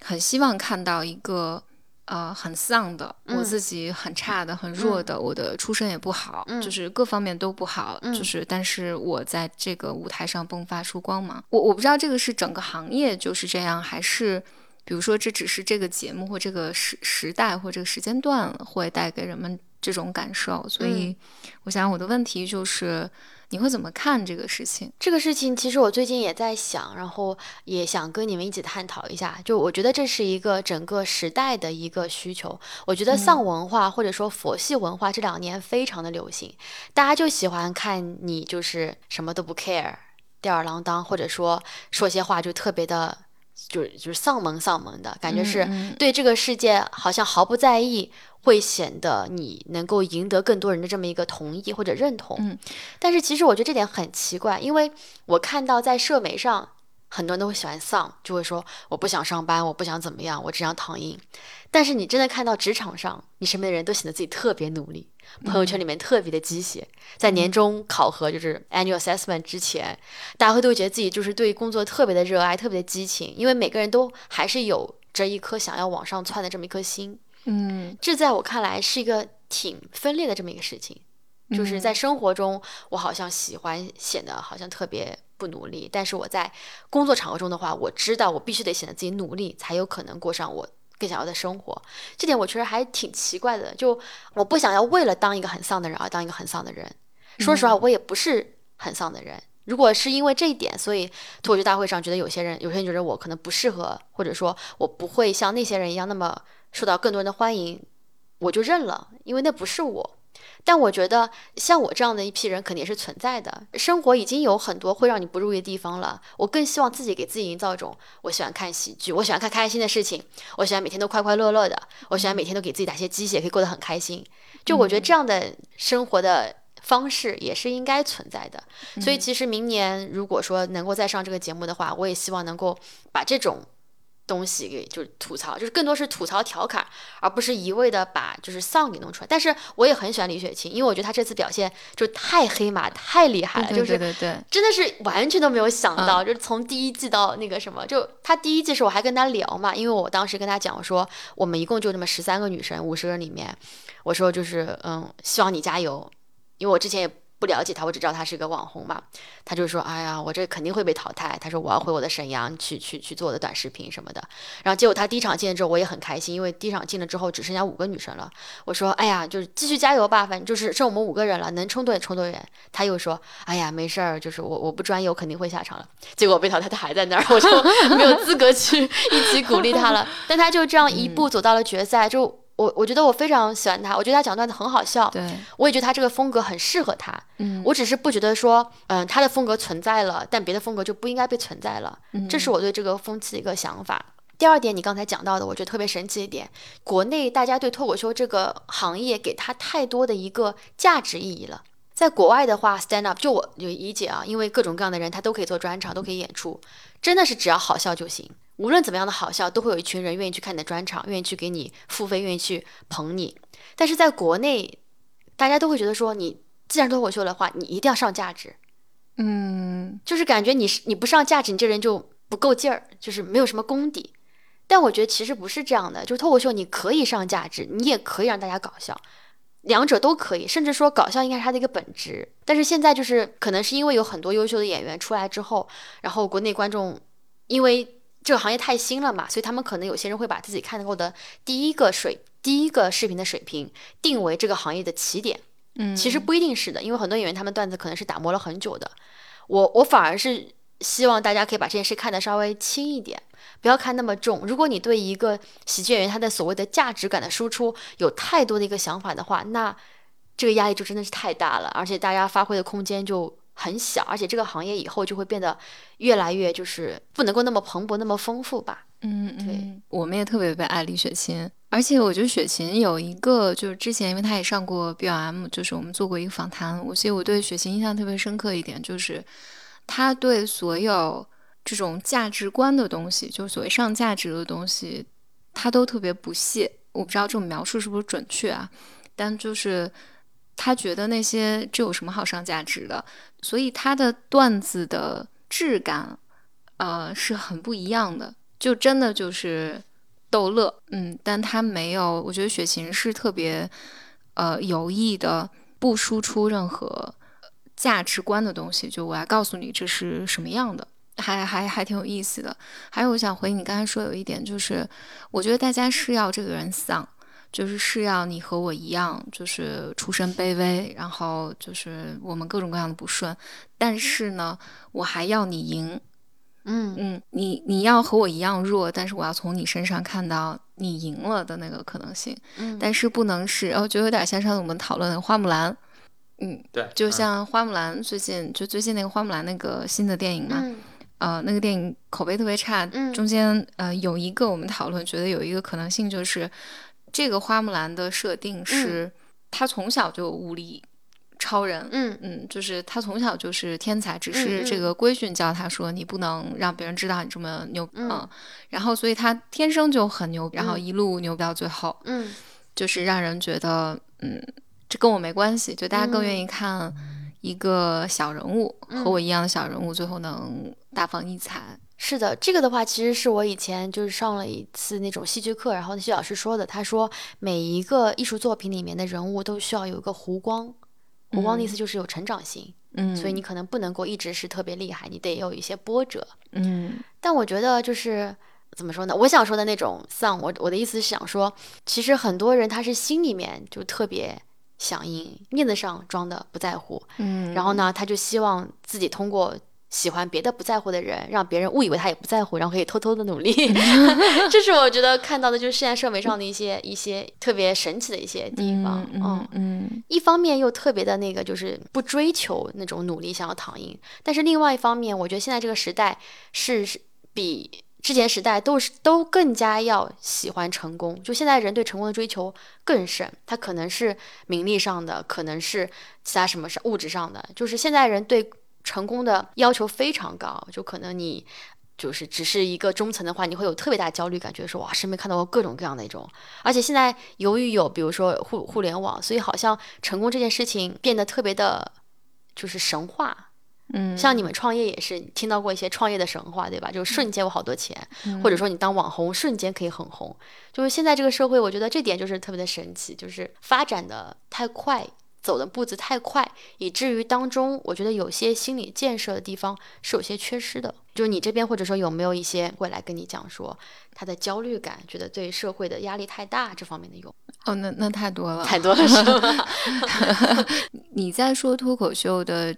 很希望看到一个呃很丧的，我嗯自己很差的、很弱的，我的出身也不好，嗯就是各方面都不好，嗯就是但是我在这个舞台上迸发出光芒。我我不知道这个是整个行业就是这样，还是。比如说，这只是这个节目或这个时时代或这个时间段会带给人们这种感受，所嗯以我想我的问题就是，你会怎么看这个事情？这个事情其实我最近也在想，然后也想跟你们一起探讨一下。就我觉得这是一个整个时代的一个需求。我觉得丧文化或者说佛系文化这两年非常的流行，大家就喜欢看你就是什么都不 care，吊儿郎当，或者说说些话就特别的，就是就是丧萌丧萌的感觉是嗯对这个世界好像毫不在意，会显得你能够赢得更多人的这么一个同意或者认同。嗯但是其实我觉得这点很奇怪，因为我看到在社媒上。很多人都会喜欢丧，就会说我不想上班，我不想怎么样，我只想躺赢。但是你真的看到职场上，你身边的人都显得自己特别努力，朋友圈里面特别的鸡血。在年终考核就是 annual assessment 之前，大家会都会觉得自己就是对工作特别的热爱，特别的激情，因为每个人都还是有着一颗想要往上窜的这么一颗心。嗯这在我看来是一个挺分裂的这么一个事情，就是在生活中，我好像喜欢显得好像特别不努力，但是我在工作场合中的话，我知道我必须得显得自己努力，才有可能过上我更想要的生活。这点我觉得还挺奇怪的，就我不想要为了当一个很丧的人而当一个很丧的人。说实话，我也不是很丧的人。如果是因为这一点，所以脱口秀大会上觉得有些人，有些人觉得我可能不适合，或者说我不会像那些人一样那么受到更多人的欢迎，我就认了，因为那不是我。但我觉得像我这样的一批人肯定是存在的。生活已经有很多会让你不如意的地方了，我更希望自己给自己营造一种我喜欢看喜剧，我喜欢看开心的事情，我喜欢每天都快快乐乐的，我喜欢每天都给自己打些鸡血，可以过得很开心。就我觉得这样的生活的方式也是应该存在的。所以其实明年如果说能够再上这个节目的话，我也希望能够把这种。东西给就是吐槽，就是更多是吐槽调侃，而不是一味的把就是丧给弄出来。但是我也很喜欢李雪琴，因为我觉得她这次表现就太黑马，太厉害了，对就是对对对，真的是完全都没有想到，就是从第一季到那个什么，就她第一季时候我还跟她聊嘛，因为我当时跟她讲我说我们一共就那么十三个女生，五十个人里面，我说就是嗯，希望你加油，因为我之前也。不了解他，我只知道他是个网红嘛。他就说：“哎呀，我这肯定会被淘汰。”他说：“我要回我的沈阳去去去做我的短视频什么的。”然后结果他第一场进了之后，我也很开心，因为第一场进了之后只剩下五个女生了。我说：“哎呀，就是继续加油吧，反正就是剩我们五个人了，能冲多远冲多远。”他又说：“哎呀，没事儿，就是我我不专业，我肯定会下场了。<laughs> ”结果被淘汰，他还在那儿，我就没有资格去 <laughs> 一起鼓励他了。但他就这样一步走到了决赛，就我我觉得我非常喜欢他，我觉得他讲段子很好笑，对，我也觉得他这个风格很适合他。嗯，我只是不觉得说，嗯，他的风格存在了，但别的风格就不应该被存在了。这是我对这个风气的一个想法。第二点，你刚才讲到的，我觉得特别神奇一点，国内大家对脱口秀这个行业给他太多的一个价值意义了。在国外的话，stand up 就我有理解啊，因为各种各样的人他都可以做专场，都可以演出，真的是只要好笑就行。无论怎么样的好笑，都会有一群人愿意去看你的专场，愿意去给你付费，愿意去捧你。但是在国内，大家都会觉得说，你既然脱口秀的话，你一定要上价值，嗯就是感觉你是你不上价值，你这人就不够劲儿，就是没有什么功底。但我觉得其实不是这样的，就是脱口秀你可以上价值，你也可以让大家搞笑，两者都可以，甚至说搞笑应该是它的一个本质。但是现在就是可能是因为有很多优秀的演员出来之后，然后国内观众因为这个行业太新了嘛，所以他们可能有些人会把自己看过的第一个水、第一个视频的水平定为这个行业的起点。嗯，其实不一定是的，因为很多演员他们段子可能是打磨了很久的。我我反而是希望大家可以把这件事看得稍微轻一点，不要看那么重。如果你对一个喜剧演员他的所谓的价值感的输出有太多的一个想法的话，那这个压力就真的是太大了，而且大家发挥的空间就很小，而且这个行业以后就会变得越来越就是不能够那么蓬勃、那么丰富吧。嗯，对嗯，我们也特别特别爱李雪琴，而且我觉得雪琴有一个，就是之前因为她也上过 BLM，就是我们做过一个访谈，我记得我对雪琴印象特别深刻一点，就是她对所有这种价值观的东西，就是所谓上价值的东西，她都特别不屑。我不知道这种描述是不是准确啊，但就是他觉得那些这有什么好上价值的，所以他的段子的质感，呃，是很不一样的。就真的就是逗乐，嗯，但他没有，我觉得雪琴是特别呃有意的，不输出任何价值观的东西，就我来告诉你这是什么样的，还还还挺有意思的。还有我想回你刚才说有一点，就是我觉得大家是要这个人丧，就是是要你和我一样，就是出身卑微，然后就是我们各种各样的不顺，但是呢，我还要你赢。嗯。嗯，你你要和我一样弱，但是我要从你身上看到你赢了的那个可能性，嗯，但是不能是，我觉得有点像上次我们讨论的花木兰，嗯，对，嗯。就像花木兰最近就最近那个花木兰那个新的电影嘛，嗯。呃，那个电影口碑特别差，嗯。中间呃有一个我们讨论，觉得有一个可能性就是这个花木兰的设定是她从小就武力超人，嗯。嗯，就是她从小就是天才，只是嗯。这个规训教她说你不能让别人知道你这么牛，嗯。然后所以她天生就很牛，然后嗯。一路牛到最后，嗯。就是让人觉得，嗯，这跟我没关系，就大家更愿嗯。意看一个小人物、嗯。和我一样的小人物最后能大放异彩，是的，这个的话，其实是我以前就是上了一次那种戏剧课，然后那些老师说的。他说，每一个艺术作品里面的人物都需要有一个弧光，弧光的意思就是有成长性，嗯，所以你可能不能够一直是特别厉害，你得有一些波折。嗯但我觉得就是怎么说呢？我想说的那种丧，我我的意思是想说，其实很多人他是心里面就特别响应，面子上装的不在乎，嗯，然后呢，他就希望自己通过喜欢别的不在乎的人，让别人误以为他也不在乎，然后可以偷偷的努力。<laughs> 这是我觉得看到的，就是现在社媒上的一些一些特别神奇的一些地方。嗯嗯嗯一方面又特别的那个，就是不追求那种努力，想要躺赢；但是另外一方面，我觉得现在这个时代是是比之前时代都是都更加要喜欢成功。就现在人对成功的追求更甚，他可能是名利上的，可能是其他什么上物质上的。就是现在人对成功的要求非常高，就可能你。就是只是一个中层的话，你会有特别大的焦虑感，觉得说哇，身边看到过各种各样的一种，而且现在由于有比如说互互联网，所以好像成功这件事情变得特别的，就是神话。嗯，像你们创业也是听到过一些创业的神话，对吧？就瞬间有好多钱，嗯或者说你当网红瞬间可以很红。就是现在这个社会，我觉得这点就是特别的神奇，就是发展的太快，走的步子太快，以至于当中我觉得有些心理建设的地方是有些缺失的。就是你这边或者说有没有一些会来跟你讲说他的焦虑感，觉得对社会的压力太大这方面的有哦，那那太多了，<laughs> 太多了是吗？<laughs> 你在说脱口秀的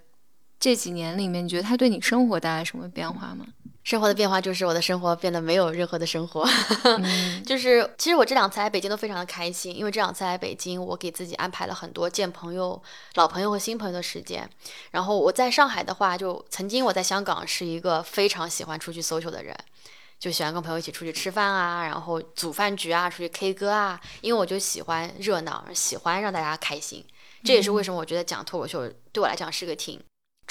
这几年里面，你觉得他对你生活带来什么变化吗？生活的变化就是我的生活变得没有任何的生活，<laughs> 嗯就是其实我这两次来北京都非常的开心，因为这两次来北京，我给自己安排了很多见朋友、老朋友和新朋友的时间。然后我在上海的话，就曾经我在香港是一个非常喜欢出去 social 的人，就喜欢跟朋友一起出去吃饭啊，然后组饭局啊，出去 K 歌啊，因为我就喜欢热闹，喜欢让大家开心。这也是为什么我觉得讲脱口秀对我来讲是个挺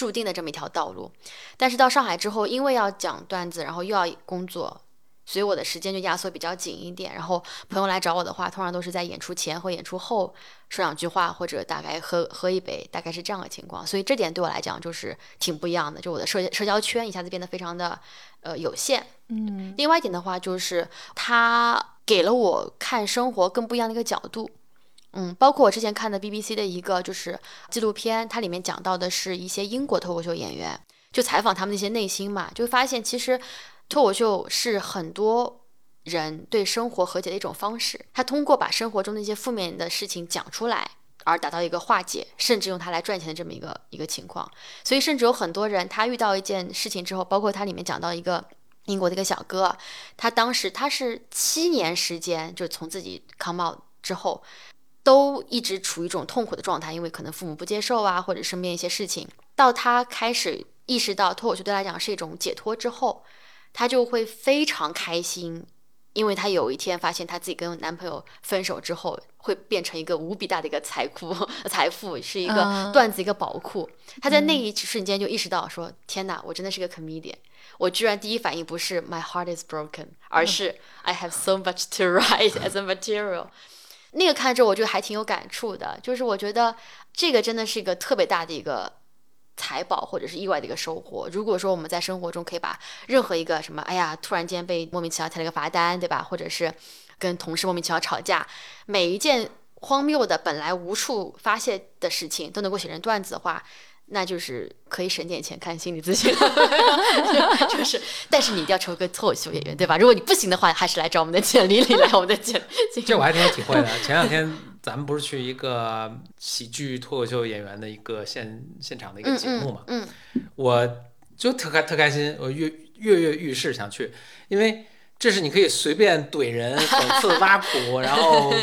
注定的这么一条道路。但是到上海之后，因为要讲段子，然后又要工作，所以我的时间就压缩比较紧一点。然后朋友来找我的话，通常都是在演出前或演出后说两句话，或者大概喝喝一杯，大概是这样的情况。所以这点对我来讲就是挺不一样的，就我的社社交圈一下子变得非常的呃有限。嗯另外一点的话，就是他给了我看生活更不一样的一个角度。嗯，包括我之前看的 BBC 的一个就是纪录片，它里面讲到的是一些英国脱口秀演员，就采访他们那些内心嘛，就发现其实脱口秀是很多人对生活和解的一种方式。他通过把生活中的一些负面的事情讲出来，而达到一个化解，甚至用它来赚钱的这么一个一个情况。所以，甚至有很多人他遇到一件事情之后，包括它里面讲到一个。英国的一个小哥，他当时他是七年时间，就从自己 come out 之后，都一直处于一种痛苦的状态，因为可能父母不接受啊，或者身边一些事情。到他开始意识到脱口秀对他来讲是一种解脱之后，他就会非常开心，因为他有一天发现他自己跟男朋友分手之后，会变成一个无比大的一个财库 <laughs> 财富，是一个段子一个宝库。他在那一瞬间就意识到说：“天哪，我真的是个 comedian。”我居然第一反应不是 My heart is broken，而是 I have so much to write as a material。那个看着我就还挺有感触的，就是我觉得这个真的是一个特别大的一个财宝或者是意外的一个收获。如果说我们在生活中可以把任何一个什么，哎呀，突然间被莫名其妙贴了个罚单，对吧？或者是跟同事莫名其妙吵架，每一件荒谬的本来无处发泄的事情都能够写成段子的话。那就是可以省点钱看心理咨询，<laughs> <laughs> 就是，但是你一定要成为个脱口秀演员，对吧？如果你不行的话，还是来找我们的简历里来，我们的简。<laughs> 这我还挺有体会的。前两天咱们不是去一个喜剧脱口秀演员的一个现现场的一个节目嘛？嗯，我就特开特开心，我跃跃跃欲试想去，因为这是你可以随便怼人、讽刺、挖苦，然后。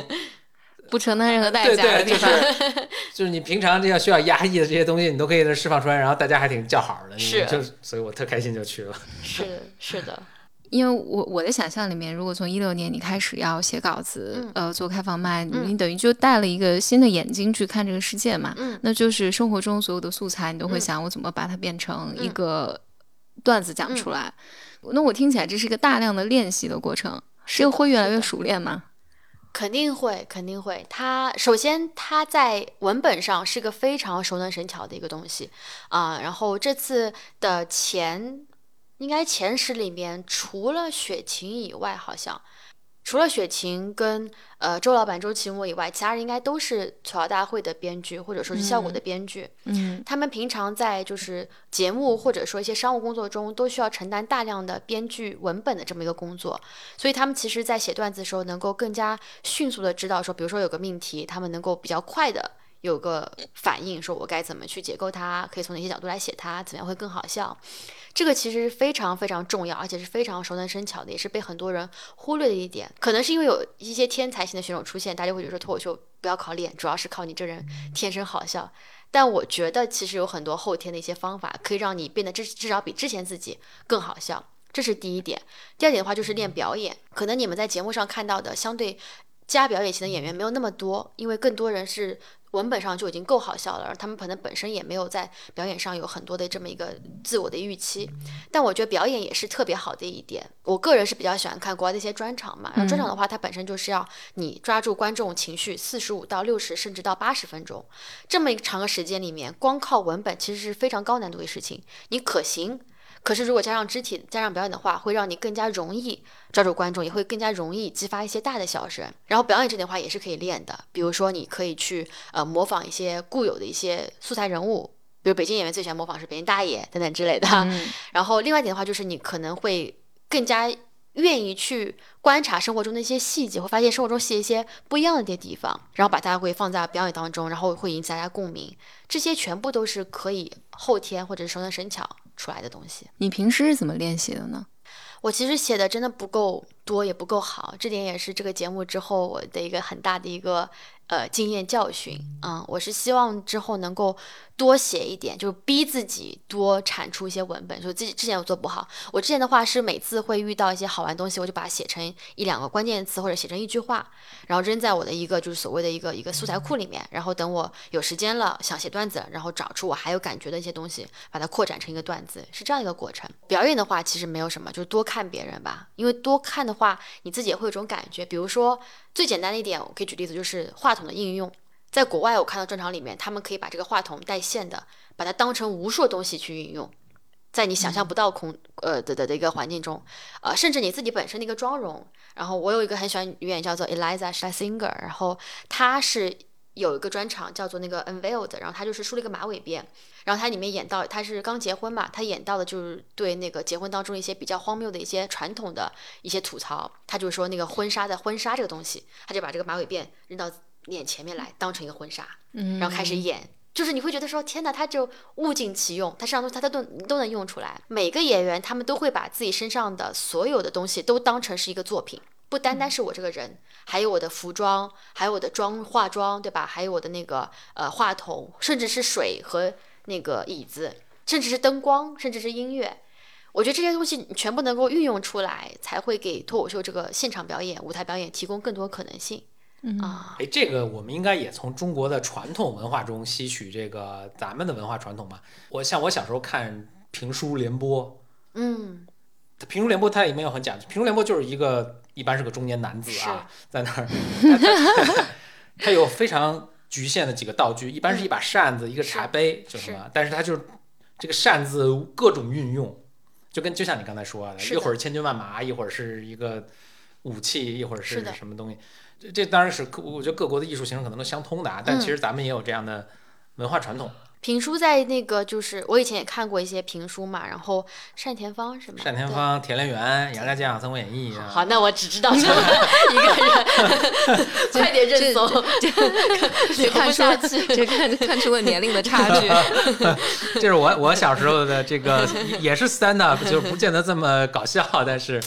不承担任何代价的地方，<laughs> 就是你平常这样需要压抑的这些东西，你都可以释放出来，然后大家还挺叫好的，是，就所以我特开心就去了。是是的，因为我我的想象里面，如果从一六年你开始要写稿子，呃，做开放麦，你等于就带了一个新的眼睛去看这个世界嘛，嗯，那就是生活中所有的素材，你都会想我怎么把它变成一个段子讲出来。那我听起来这是一个大量的练习的过程，是会越来越熟练吗？肯定会，肯定会。它首先，它在文本上是个非常熟能生巧的一个东西啊。然后这次的前，应该前十里面，除了雪晴以外，好像。除了雪晴跟呃周老板周奇墨以外，其他人应该都是吐槽大会的编剧或者说是效果的编剧。嗯，他们平常在就是节目或者说一些商务工作中，都需要承担大量的编剧文本的这么一个工作，所以他们其实在写段子的时候，能够更加迅速的知道说，比如说有个命题，他们能够比较快的。有个反应，说我该怎么去解构它，可以从哪些角度来写它，怎么样会更好笑？这个其实非常非常重要，而且是非常熟能生巧的，也是被很多人忽略的一点。可能是因为有一些天才型的选手出现，大家会觉得说脱口秀不要靠练，主要是靠你这人天生好笑。但我觉得其实有很多后天的一些方法，可以让你变得至至少比之前自己更好笑。这是第一点。第二点的话就是练表演，可能你们在节目上看到的相对加表演型的演员没有那么多，因为更多人是。文本上就已经够好笑了，而他们可能本身也没有在表演上有很多的这么一个自我的预期。但我觉得表演也是特别好的一点。我个人是比较喜欢看国外的一些专场嘛，然后专场的话，它本身就是要你抓住观众情绪四十五到六十，甚至到八十分钟这么一个长的时间里面，光靠文本其实是非常高难度的事情。你可行。可是，如果加上肢体、加上表演的话，会让你更加容易抓住观众，也会更加容易激发一些大的笑声。然后，表演这点的话也是可以练的。比如说，你可以去呃模仿一些固有的一些素材人物，比如北京演员最喜欢模仿是北京大爷等等之类的。<laughs> 然后，另外一点的话，就是你可能会更加愿意去观察生活中的一些细节，会发现生活中写一些不一样的地方，然后把它会放在表演当中，然后会引起大家共鸣。这些全部都是可以后天或者是熟能生巧。出来的东西，你平时是怎么练习的呢？我其实写的真的不够多，也不够好，这点也是这个节目之后我的一个很大的一个呃经验教训。嗯，我是希望之后能够。多写一点，就是逼自己多产出一些文本。就自己之前我做不好，我之前的话是每次会遇到一些好玩东西，我就把它写成一两个关键词或者写成一句话，然后扔在我的一个就是所谓的一个一个素材库里面。然后等我有时间了想写段子，然后找出我还有感觉的一些东西，把它扩展成一个段子，是这样一个过程。表演的话其实没有什么，就是多看别人吧，因为多看的话你自己也会有种感觉。比如说最简单的一点，我可以举例子，就是话筒的应用。在国外，我看到专场里面，他们可以把这个话筒带线的，把它当成无数东西去运用。在你想象不到空呃的的的一个环境中，呃，甚至你自己本身的一个妆容。然后我有一个很喜欢女演员叫做 Eliza Schlesinger，然后她是有一个专场叫做那个 Unveiled，然后她就是梳了一个马尾辫，然后她里面演到她是刚结婚嘛，她演到的就是对那个结婚当中一些比较荒谬的一些传统的一些吐槽，她就说那个婚纱的婚纱这个东西，她就把这个马尾辫扔到脸前面来当成一个婚纱，嗯然后开始演。就是你会觉得说，天哪，他就物尽其用，他身上东西他都都能用出来。每个演员他们都会把自己身上的所有的东西都当成是一个作品，不单单是我这个人，还有我的服装，还有我的妆化妆，对吧？还有我的那个呃话筒，甚至是水和那个椅子，甚至是灯光，甚至是音乐。我觉得这些东西你全部能够运用出来，才会给脱口秀这个现场表演、舞台表演提供更多可能性。啊，哎，这个我们应该也从中国的传统文化中吸取这个咱们的文化传统吧。我像我小时候看评书联播，嗯，评书联播它也没有很讲究，评书联播就是一个一般是个中年男子啊，<laughs> 在那儿，他有非常局限的几个道具，一般是一把扇子、一个茶杯，就什么，但是他就是这个扇子各种运用，就跟就像你刚才说的，的一会儿千军万马，一会儿是一个武器，一会儿是什么东西。这这当然是各，我觉得各国的艺术形式可能都相通的啊，但嗯其实咱们也有这样的文化传统。评书在那个就是我以前也看过一些评书嘛，然后单田芳是吗？单田芳、田连元、杨家将、《三国演义》啊，好，那我只知道这么 <laughs> 一个人，<laughs> 快点认怂，聊 <laughs> 不就看出下去。就看看出了年龄的差距。就是我我小时候的这个也也是 stand up，就不见得这么搞笑，但是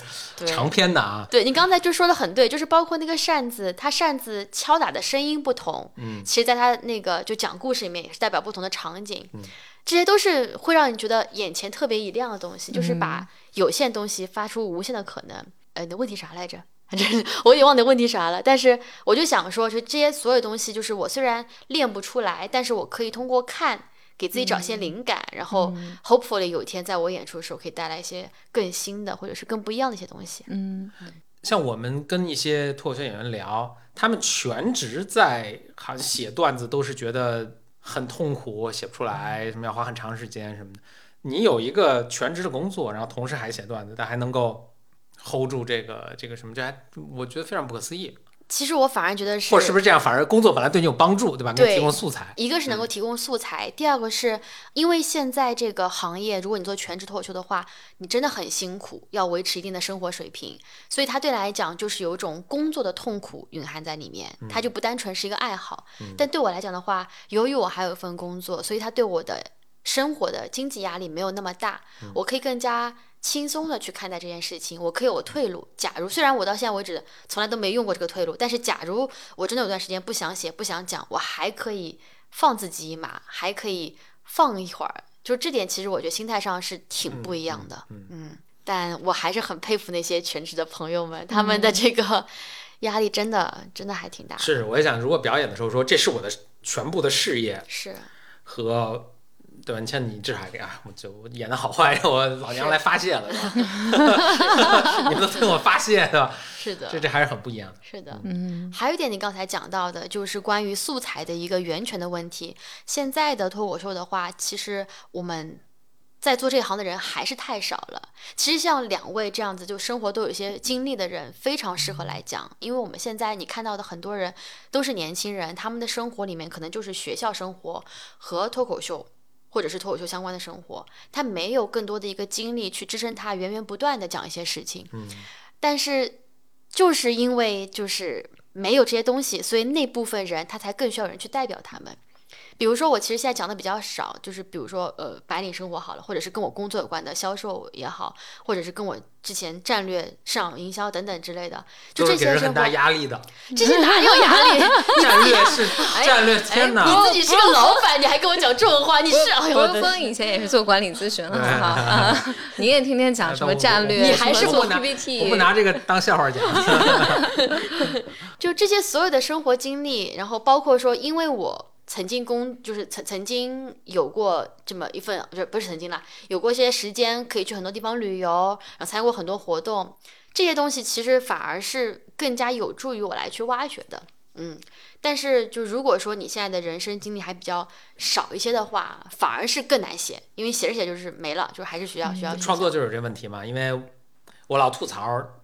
长篇的啊。对你刚才就说的很对，就是包括那个扇子，它扇子敲打的声音不同，嗯，其实在它那个就讲故事里面也是代表不同的场景，嗯这些都是会让你觉得眼前特别一亮的东西，就是嗯把有限东西发出无限的可能。呃，你的问题啥来着？真是我也忘你的问题啥了。但是我就想说，就这些所有东西，就是我虽然练不出来，但是我可以通过看。给自己找些灵感，然后 hopefully 有一天在我演出的时候，可以带来一些更新的或者是更不一样的一些东西。嗯像我们跟一些脱口秀演员聊，他们全职在好像写段子都是觉得很痛苦，写不出来，什么要花很长时间什么的。你有一个全职的工作，然后同时还写段子，但还能够 hold 住这个这个什么，这还我觉得非常不可思议。其实我反而觉得是，或者是不是这样，反而工作本来对你有帮助，对吧？给你对提供素材。一个是能够提供素材，第二个是因为现在这个行业，如果你做全职脱口秀的话，你真的很辛苦，要维持一定的生活水平，所以它对来讲就是有一种工作的痛苦蕴含在里面，它就不单纯是一个爱好。但对我来讲的话，由于我还有一份工作，所以它对我的生活的经济压力没有那么大，我可以更加。轻松的去看待这件事情，我可以有退路。假如虽然我到现在为止从来都没用过这个退路，但是假如我真的有段时间不想写、不想讲，我还可以放自己一马，还可以放一会儿。就这点，其实我觉得心态上是挺不一样的。嗯但我还是很佩服那些全职的朋友们，他们的这个 <laughs> 压力真的真的还挺大的。是，我也想，如果表演的时候说这是我的全部的事业是和。对吧？你像你至少还给啊，我就我演的好坏，让 <laughs> 我老娘来发泄了，是 <laughs> 吧你们都听我发泄，对吧？是的这，这还是很不一样的。是的。嗯还有一点，你刚才讲到的，就是关于素材的一个源泉的问题。现在的脱口秀的话，其实我们在做这一行的人还是太少了。其实像两位这样子，就生活都有一些经历的人，非常适合来讲，因为我们现在你看到的很多人都是年轻人，他们的生活里面可能就是学校生活和脱口秀。或者是脱口秀相关的生活，他没有更多的一个精力去支撑他源源不断的讲一些事情。嗯，但是就是因为就是没有这些东西，所以那部分人他才更需要人去代表他们。比如说，我其实现在讲的比较少，就是比如说，呃，白领生活好了，或者是跟我工作有关的销售也好，或者是跟我之前战略、市场营销等等之类的，就这些生活是给很大，压力的。这些哪有压力？<laughs> 战略是战略，天哪！你自己是个老板，你还跟我讲这种话，你是哎呦我的峰峰以前也是做管理咨询的，好不好啊？你也天天讲什么战略，你还是做我 PPT，我不拿这个当笑话讲。<laughs> <laughs> 就这些所有的生活经历，然后包括说，因为我曾经工，就是曾曾经有过这么一份，不是不是曾经啦，有过一些时间可以去很多地方旅游，然后参加过很多活动，这些东西其实反而是更加有助于我来去挖掘的。嗯，但是就如果说你现在的人生经历还比较少一些的话，反而是更难写，因为写着写就是没了，就是还是需要需要创作就有这问题嘛，因为我老吐槽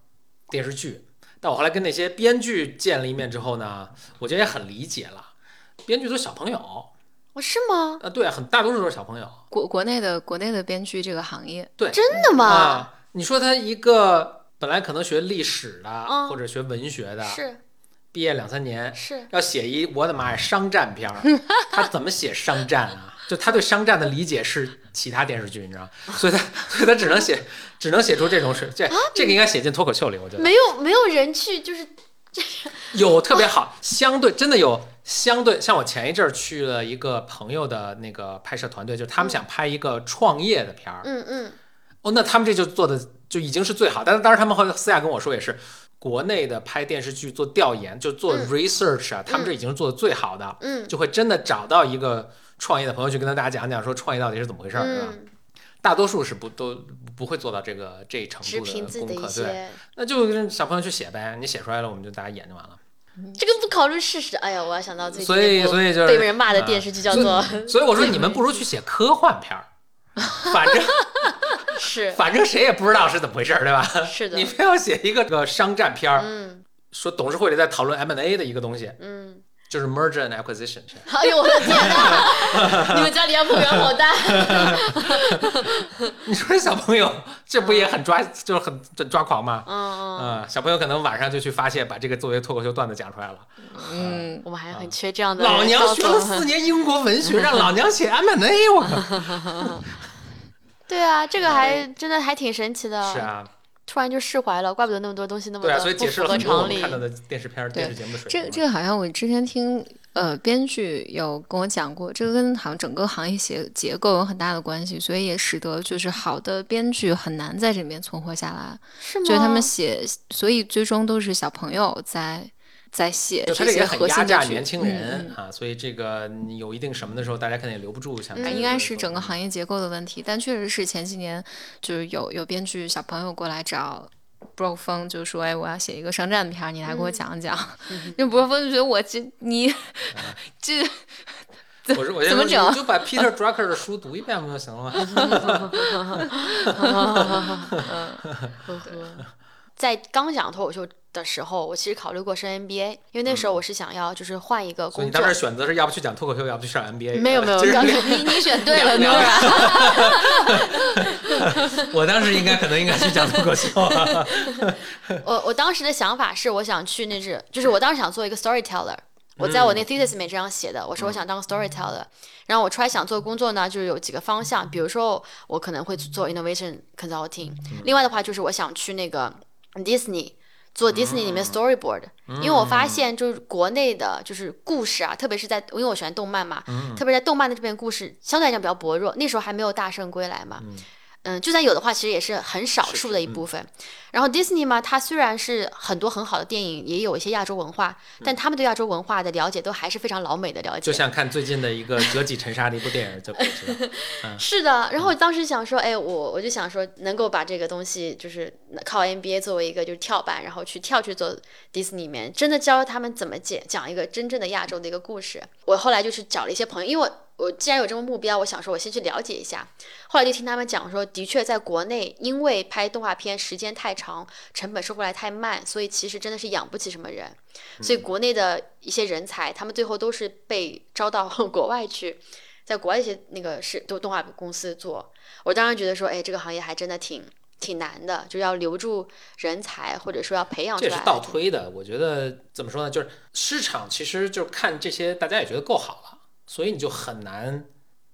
电视剧，但我后来跟那些编剧见了一面之后呢，我觉得也很理解了，编剧都是小朋友，哦，是吗？啊，对，很大多数都是小朋友，国国内的国内的编剧这个行业，对，真的吗？啊，你说他一个本来可能学历史的、嗯。或者学文学的，是。毕业两三年是，要写一我的妈呀商战片儿，<laughs> 他怎么写商战啊？就他对商战的理解是其他电视剧，你知道吗？<laughs> 所以他所以他只能写只能写出这种事，这这个应该写进脱口秀里，我觉得。没有没有人去就是 <laughs> 有特别好，相对真的有相对，像我前一阵儿去了一个朋友的那个拍摄团队，就是他们想拍一个创业的片儿，嗯嗯。哦，那他们这就做的就已经是最好，但是当时他们后来私下跟我说也是，国内的拍电视剧做调研就做嗯。research 啊，他们这已经是做的最好的，嗯。就会真的找到一个创业的朋友去跟大家讲讲说创业到底是怎么回事儿，是吧？嗯，大多数是不都不会做到这个这一程度的功课，对，那就跟小朋友去写呗，你写出来了，我们就大家演就完了。这个不考虑事实。哎呀，我要想到最近所以所以就是被人骂的电视剧叫做所以我说你们不如去写科幻片儿，反正 <laughs> 是反正谁也不知道是怎么回事儿，对吧？是的你，非要写一个这个商战片儿，嗯说董事会里在讨论 M&A 的一个东西，嗯，就是 merger and acquisition。哎呦我的天哪！你们家里要破员好大。<laughs> 你说这小朋友这不也很抓，就是很很抓狂吗？嗯嗯，嗯，小朋友可能晚上就去发泄，把这个作为脱口秀段子讲出来了。嗯，我们还很缺这样的人老娘学了四年英国文学，让老娘写 M&A，我靠！<laughs> 对啊，这个还真的还挺神奇的。是，啊，突然就释怀了，怪不得那么多东西那么对啊，的所以解释了不合常理很多我们看。到的电视片电视节目的水这平。这个好像我之前听呃编剧有跟我讲过，这个跟好像整个行业结结构有很大的关系，所以也使得就是好的编剧很难在这里面存活下来。是吗？就是他们写，所以最终都是小朋友在在写这个这些也很压核心的年轻嗯人、嗯啊，所以这个你有一定什么的时候，大家肯定也留不住想看。嗯应该是整个行业结构的问题，但确实是前几年就是有有编剧小朋友过来找 Bro 峰，就说：“哎，我要写一个商战片，你来给我讲讲。<laughs> 因为 Bro 峰就觉得我这你 <laughs> 这 <laughs> 我说我怎么整你就把 Peter Drucker 的书读一遍不就行了吗？在刚讲脱口秀的时候，我其实考虑过升 MBA，因为那时候我是想要就是换一个嗯所以你。当时选择是要不去讲脱口秀，要不去上 MBA。没有没有，就是你你选对了。<laughs> 我当时应该可能应该去讲脱口秀。我我当时的想法是，我想去那是，就是我当时想做一个 storyteller。我在我那 thesis 里面这样写的，我说我想当 storyteller。然后我出来想做工作呢，就是有几个方向，比如说我可能会做 innovation consulting，另外的话就是我想去那个 Disney。做 Disney 里面 storyboard，、因为我发现就是国内的，就是故事啊，特别是在因为我喜欢动漫嘛，特别是在动漫的这边故事相对来讲比较薄弱，那时候还没有大圣归来嘛，嗯，就算有的话，其实也是很少数的一部分。然后 Disney 嘛，它虽然是很多很好的电影，也有一些亚洲文化，但他们对亚洲文化的了解都还是非常老美的了解。就像看最近的一个折戟沉沙的一部电影就可以知道。<laughs> 是的，然后我当时想说，哎，我我就想说，能够把这个东西就是靠 MBA 作为一个就是跳板，然后去跳去做 Disney 里面，真的教他们怎么讲讲一个真正的亚洲的一个故事。我后来就是找了一些朋友，因为我我既然有这个目标，我想说我先去了解一下。后来就听他们讲说，的确在国内，因为拍动画片时间太长，成本收回来太慢，所以其实真的是养不起什么人。所以国内的一些人才，他们最后都是被招到 <laughs> 国外去。在国外一些那个是都动画公司做，我当然觉得说，哎，这个行业还真的挺挺难的，就要留住人才，或者说要培养出来。这是倒推的。我觉得怎么说呢，就是市场其实就看这些，大家也觉得够好了，所以你就很难。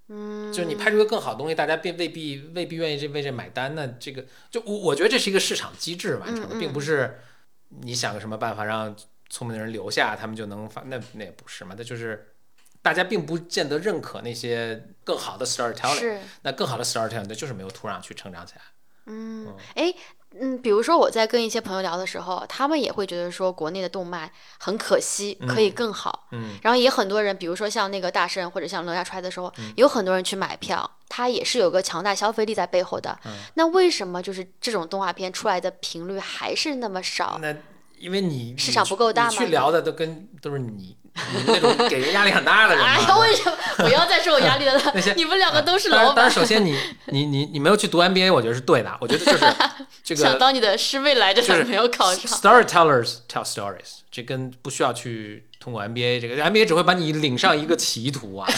嗯，就是你拍出个更好的东西，大家并未必未必愿意这为这买单。那这个就我我觉得这是一个市场机制完成的，并不是你想个什么办法让聪明的人留下，他们就能发。那那也不是嘛，那就是大家并不见得认可那些更好的 storytelling。那更好的 storytelling 那就是没有土壤去成长起来。嗯，哎，嗯，比如说我在跟一些朋友聊的时候，他们也会觉得说国内的动漫很可惜，可以更好。嗯，然后也很多人，比如说像那个大圣或者像哪吒出来的时候，嗯有很多人去买票，它也是有个强大消费力在背后的。嗯那为什么就是这种动画片出来的频率还是那么少？那因为你市场不够大你去聊的都跟都是你你那种给人压力很大的人哎呀，为什么不要再说我压力了 <laughs> 那些？你们两个都是老板当然，，首先你 <laughs> 你你你没有去读 MBA，我觉得是对的。我觉得就是 <laughs> 这个想当你的师妹来着，就是没有考上。storytellers tell stories，这跟不需要去通过 MBA，这个 MBA 只会把你领上一个歧途啊。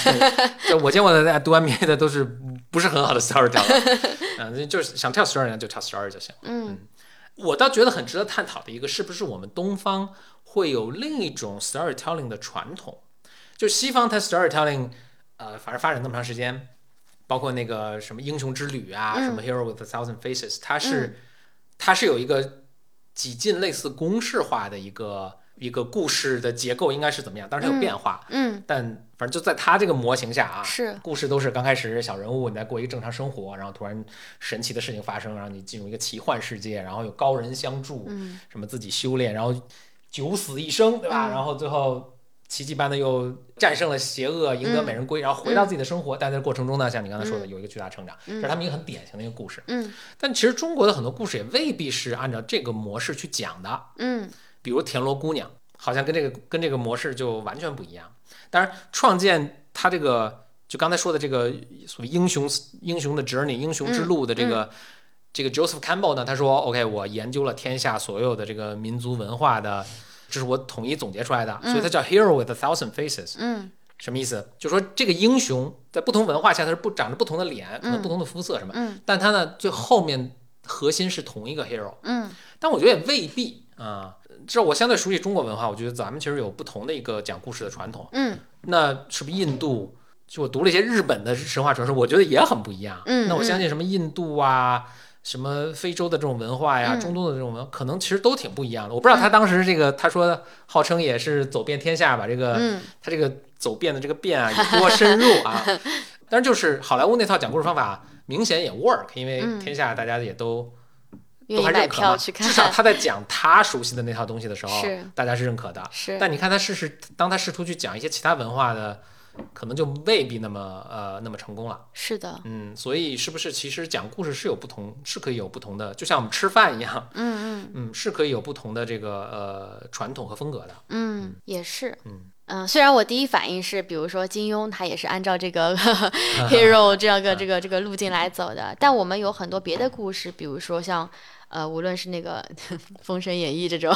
就我见过的在读 MBA 的都是不是很好的 storyteller，嗯，就是想 tell story 呢就 tell story 就行。嗯我倒觉得很值得探讨的一个，是不是我们东方会有另一种 storytelling 的传统？就西方它 storytelling，呃，反正发展那么长时间，包括那个什么英雄之旅啊，嗯什么 Hero with a Thousand Faces，它是、它是有一个几近类似公式化的一个一个故事的结构，应该是怎么样？当然它有变化，嗯，但反正就在他这个模型下啊，是故事都是刚开始小人物你在过一个正常生活，然后突然神奇的事情发生，让你进入一个奇幻世界，然后有高人相助，嗯什么自己修炼，然后九死一生，对吧？嗯然后最后奇迹般的又战胜了邪恶，赢得美人归，然后回到自己的生活。但在这过程中呢，像你刚才说的，有一个巨大成长，这是他们一个很典型的一个故事。嗯但其实中国的很多故事也未必是按照这个模式去讲的。嗯比如田螺姑娘，好像跟这个跟这个模式就完全不一样。当然，创建它这个就刚才说的这个所谓英雄英雄的 journey 英雄之路的这个、这个 Joseph Campbell 呢，他说 OK，我研究了天下所有的这个民族文化的，这是我统一总结出来的，所以它叫 Hero with a Thousand Faces。嗯什么意思？就说这个英雄在不同文化下，他是不长着不同的脸，可能不同的肤色什么，嗯但他呢最后面核心是同一个 hero。嗯但我觉得也未必啊。这我相对熟悉中国文化，我觉得咱们其实有不同的一个讲故事的传统。嗯那是不是印度？就我读了一些日本的神话传说，我觉得也很不一样。嗯那我相信什么印度啊，什么非洲的这种文化呀，嗯中东的这种文化，可能其实都挺不一样的。我不知道他当时这个他说号称也是走遍天下，把这个、嗯他这个走遍的这个遍啊有多深入啊。<laughs> 但是就是好莱坞那套讲故事方法明显也 work，因为嗯天下大家也都。都还认可嘛？票去看，至少他在讲他熟悉的那套东西的时候，大家是认可的。是但你看他试试，当他试图去讲一些其他文化的，可能就未必那么呃那么成功了。是的，嗯，所以是不是其实讲故事是有不同，是可以有不同的，就像我们吃饭一样，嗯嗯 <laughs> 嗯，是可以有不同的这个呃传统和风格的。嗯，也是，嗯嗯，虽然我第一反应是，比如说金庸他也是按照这个 <laughs> hero 这样个这个这个路径来走的，但我们有很多别的故事，比如说像。呃，无论是那个《<laughs> 封神演义》这种，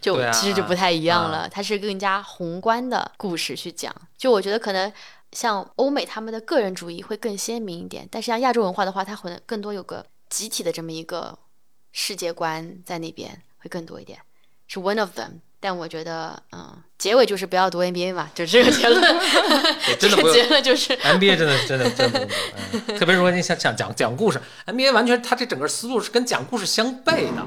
就啊其实就不太一样了。啊它是更加宏观的故事去讲。就我觉得可能像欧美他们的个人主义会更鲜明一点，但是像亚洲文化的话，它可能更多有个集体的这么一个世界观在那边会更多一点，是 one of them。但我觉得，嗯，结尾就是不要读 NBA 嘛，就这个结论。<laughs> 也真的不结论就是，NBA 真的真的真的不用读、嗯，特别是如果你想想讲讲故事，NBA 完全它这整个思路是跟讲故事相悖的。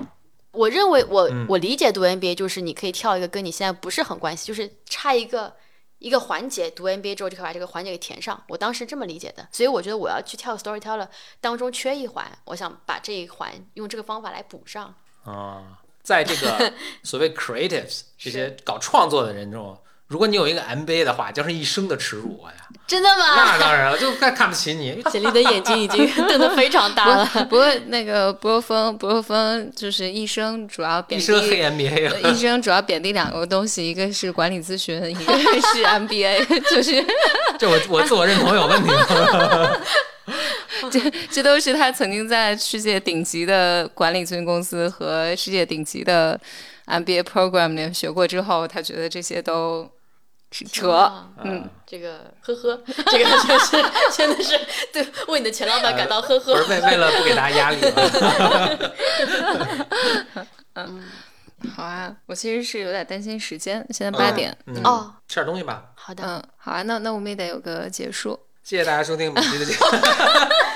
我认为我、嗯我理解读 NBA 就是你可以跳一个跟你现在不是很关系，就是差一个一个环节，读 NBA 之后就可以把这个环节给填上。我当时这么理解的，所以我觉得我要去跳 storyteller 当中缺一环，我想把这一环用这个方法来补上。啊，在这个 <laughs> 所谓 creatives 这些搞创作的人中，如果你有一个 MBA 的话，将是一生的耻辱啊呀！真的吗？那当然了，就看看不起你。<laughs> 简历的眼睛已经 <laughs> 瞪得非常大了。不过那个不若风，不若风就是一生主要贬低一生黑低。MBA 呃一生主要贬低两个东西，一个是管理咨询，一个是 MBA，就是这我我自我认同有问题吗？这 <laughs> 这都是他曾经在世界顶级的管理咨询公司和世界顶级的 MBA program 里面学过之后，他觉得这些都是扯。啊嗯，这个呵呵，这个就是真的是对为你的前老板感到呵呵。不是为为了不给大家压力吗？<laughs> 好啊，我其实是有点担心时间，现在八点。嗯哦，吃点东西吧。好的，嗯，好啊，那那我们也得有个结束。谢谢大家收听本期的节目。<laughs>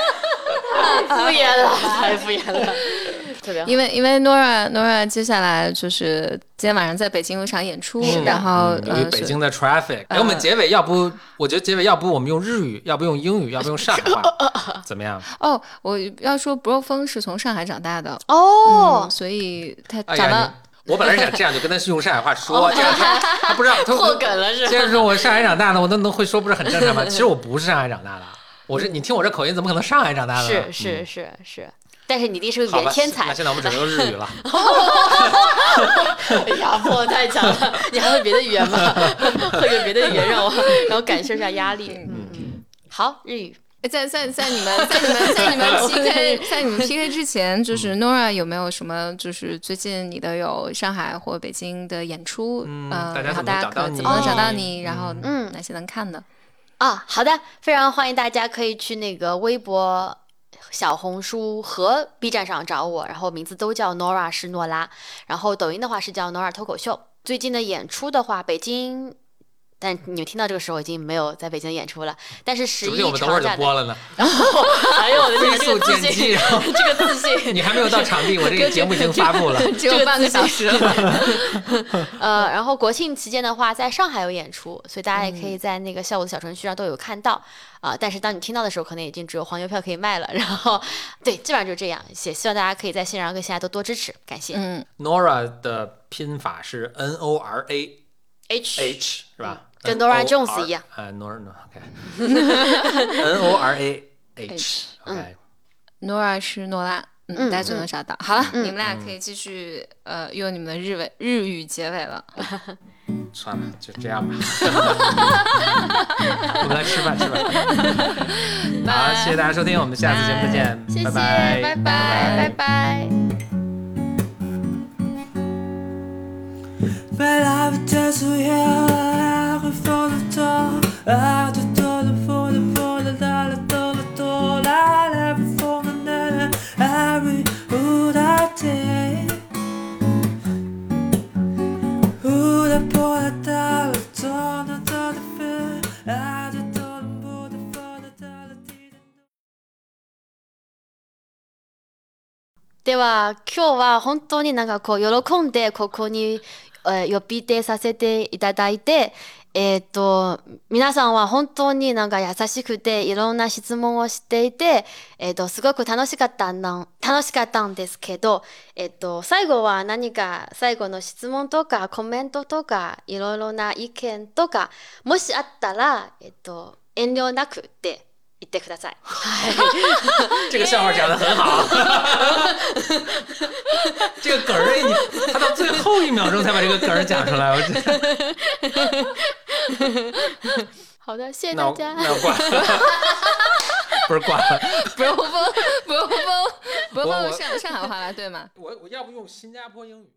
敷衍了，太敷衍了，<laughs> 特别好。因为因为 Nora Nora 接下来就是今天晚上在北京有场演出，嗯然后北京的 traffic，哎，我们结尾要不，我觉得结尾要不我们用日语，要不用英语，要不用上海话，<laughs> 怎么样？哦，我要说 Bro 风是从上海长大的，哦嗯，，所以他哎长得、我本来想这样，就跟他用上海话说，<laughs> 这样他他不知道，他破梗了是吧？接着说我上海长大的，我都能会说，不是很正常吗？其实我不是上海长大的，我是你听我这口音，怎么可能上海长大的？是是嗯是是，但是你弟是个语，言天才那。现在我们只能用日语了。<laughs> <laughs> 压迫太强了，你还会别的语言吗？<laughs> 会个别的语言让我让我感受一下压力。嗯嗯，好，日语。在在在你们在你们在你们 PK 在你们 PK 之前，就是 Nora 有没有什么就是最近你的有上海或北京的演出？嗯然后大家可怎么能找到哦你？然后嗯哪些能看的？啊，好的，非常欢迎大家可以去那个微博、小红书和 B 站上找我，然后名字都叫 Nora 是诺拉，然后抖音的话是叫 Nora 脱口秀。最近的演出的话，北京。但你们听到这个时候已经没有在北京演出了，但是十一定我们等会儿就长假的，播了呢。哎呦我的这个 <laughs> 速个自信，剪辑，然后这个自信，<laughs> 你还没有到场地，我这个节目已经发布了。<laughs> 只有半个小时了。呃，然后国庆期间的话，在上海有演出，所以大家也可以在那个下午的小程序上都有看到啊、但是当你听到的时候，可能已经只有黄牛票可以卖了。然后，对，基本上就这样。也希望大家可以在线上跟线下都多支持，感谢。嗯，Nora 的拼法是 N O R A H H 是吧？跟 Nora Jones 一样。啊，Nora OK，N <laughs> O R A H OK。Nora 是诺拉，嗯，嗯大家就能找到。好了，嗯你们俩可以继续呃用你们的日文日语结尾了。<laughs> 算了，就这样吧。<laughs> 我们来吃饭，吃饭。好，谢谢大家收听，我们下次节目再见，谢谢，拜拜拜，拜拜。But I would just では今日は本当になんかこう喜んでここに、えー、呼び出させていただいてえっ、と皆さんは本当になんか優しくていろんな質問をしていて、えっ、とすごく楽しかったんだ楽しかったんですけど、えっ、と最後は何か最後の質問とかコメントとかいろいろな意見とかもしあったらえっ、と遠慮なくって言ってください。はい。这个笑话讲的很好，这个梗儿，哎，你他到最后一秒钟才把这个梗儿讲出来，我这好的，谢谢那我大家。那我挂了，不是挂了，不用崩，不用崩，不用我我崩上上海话来对吗？我我要不用新加坡英语。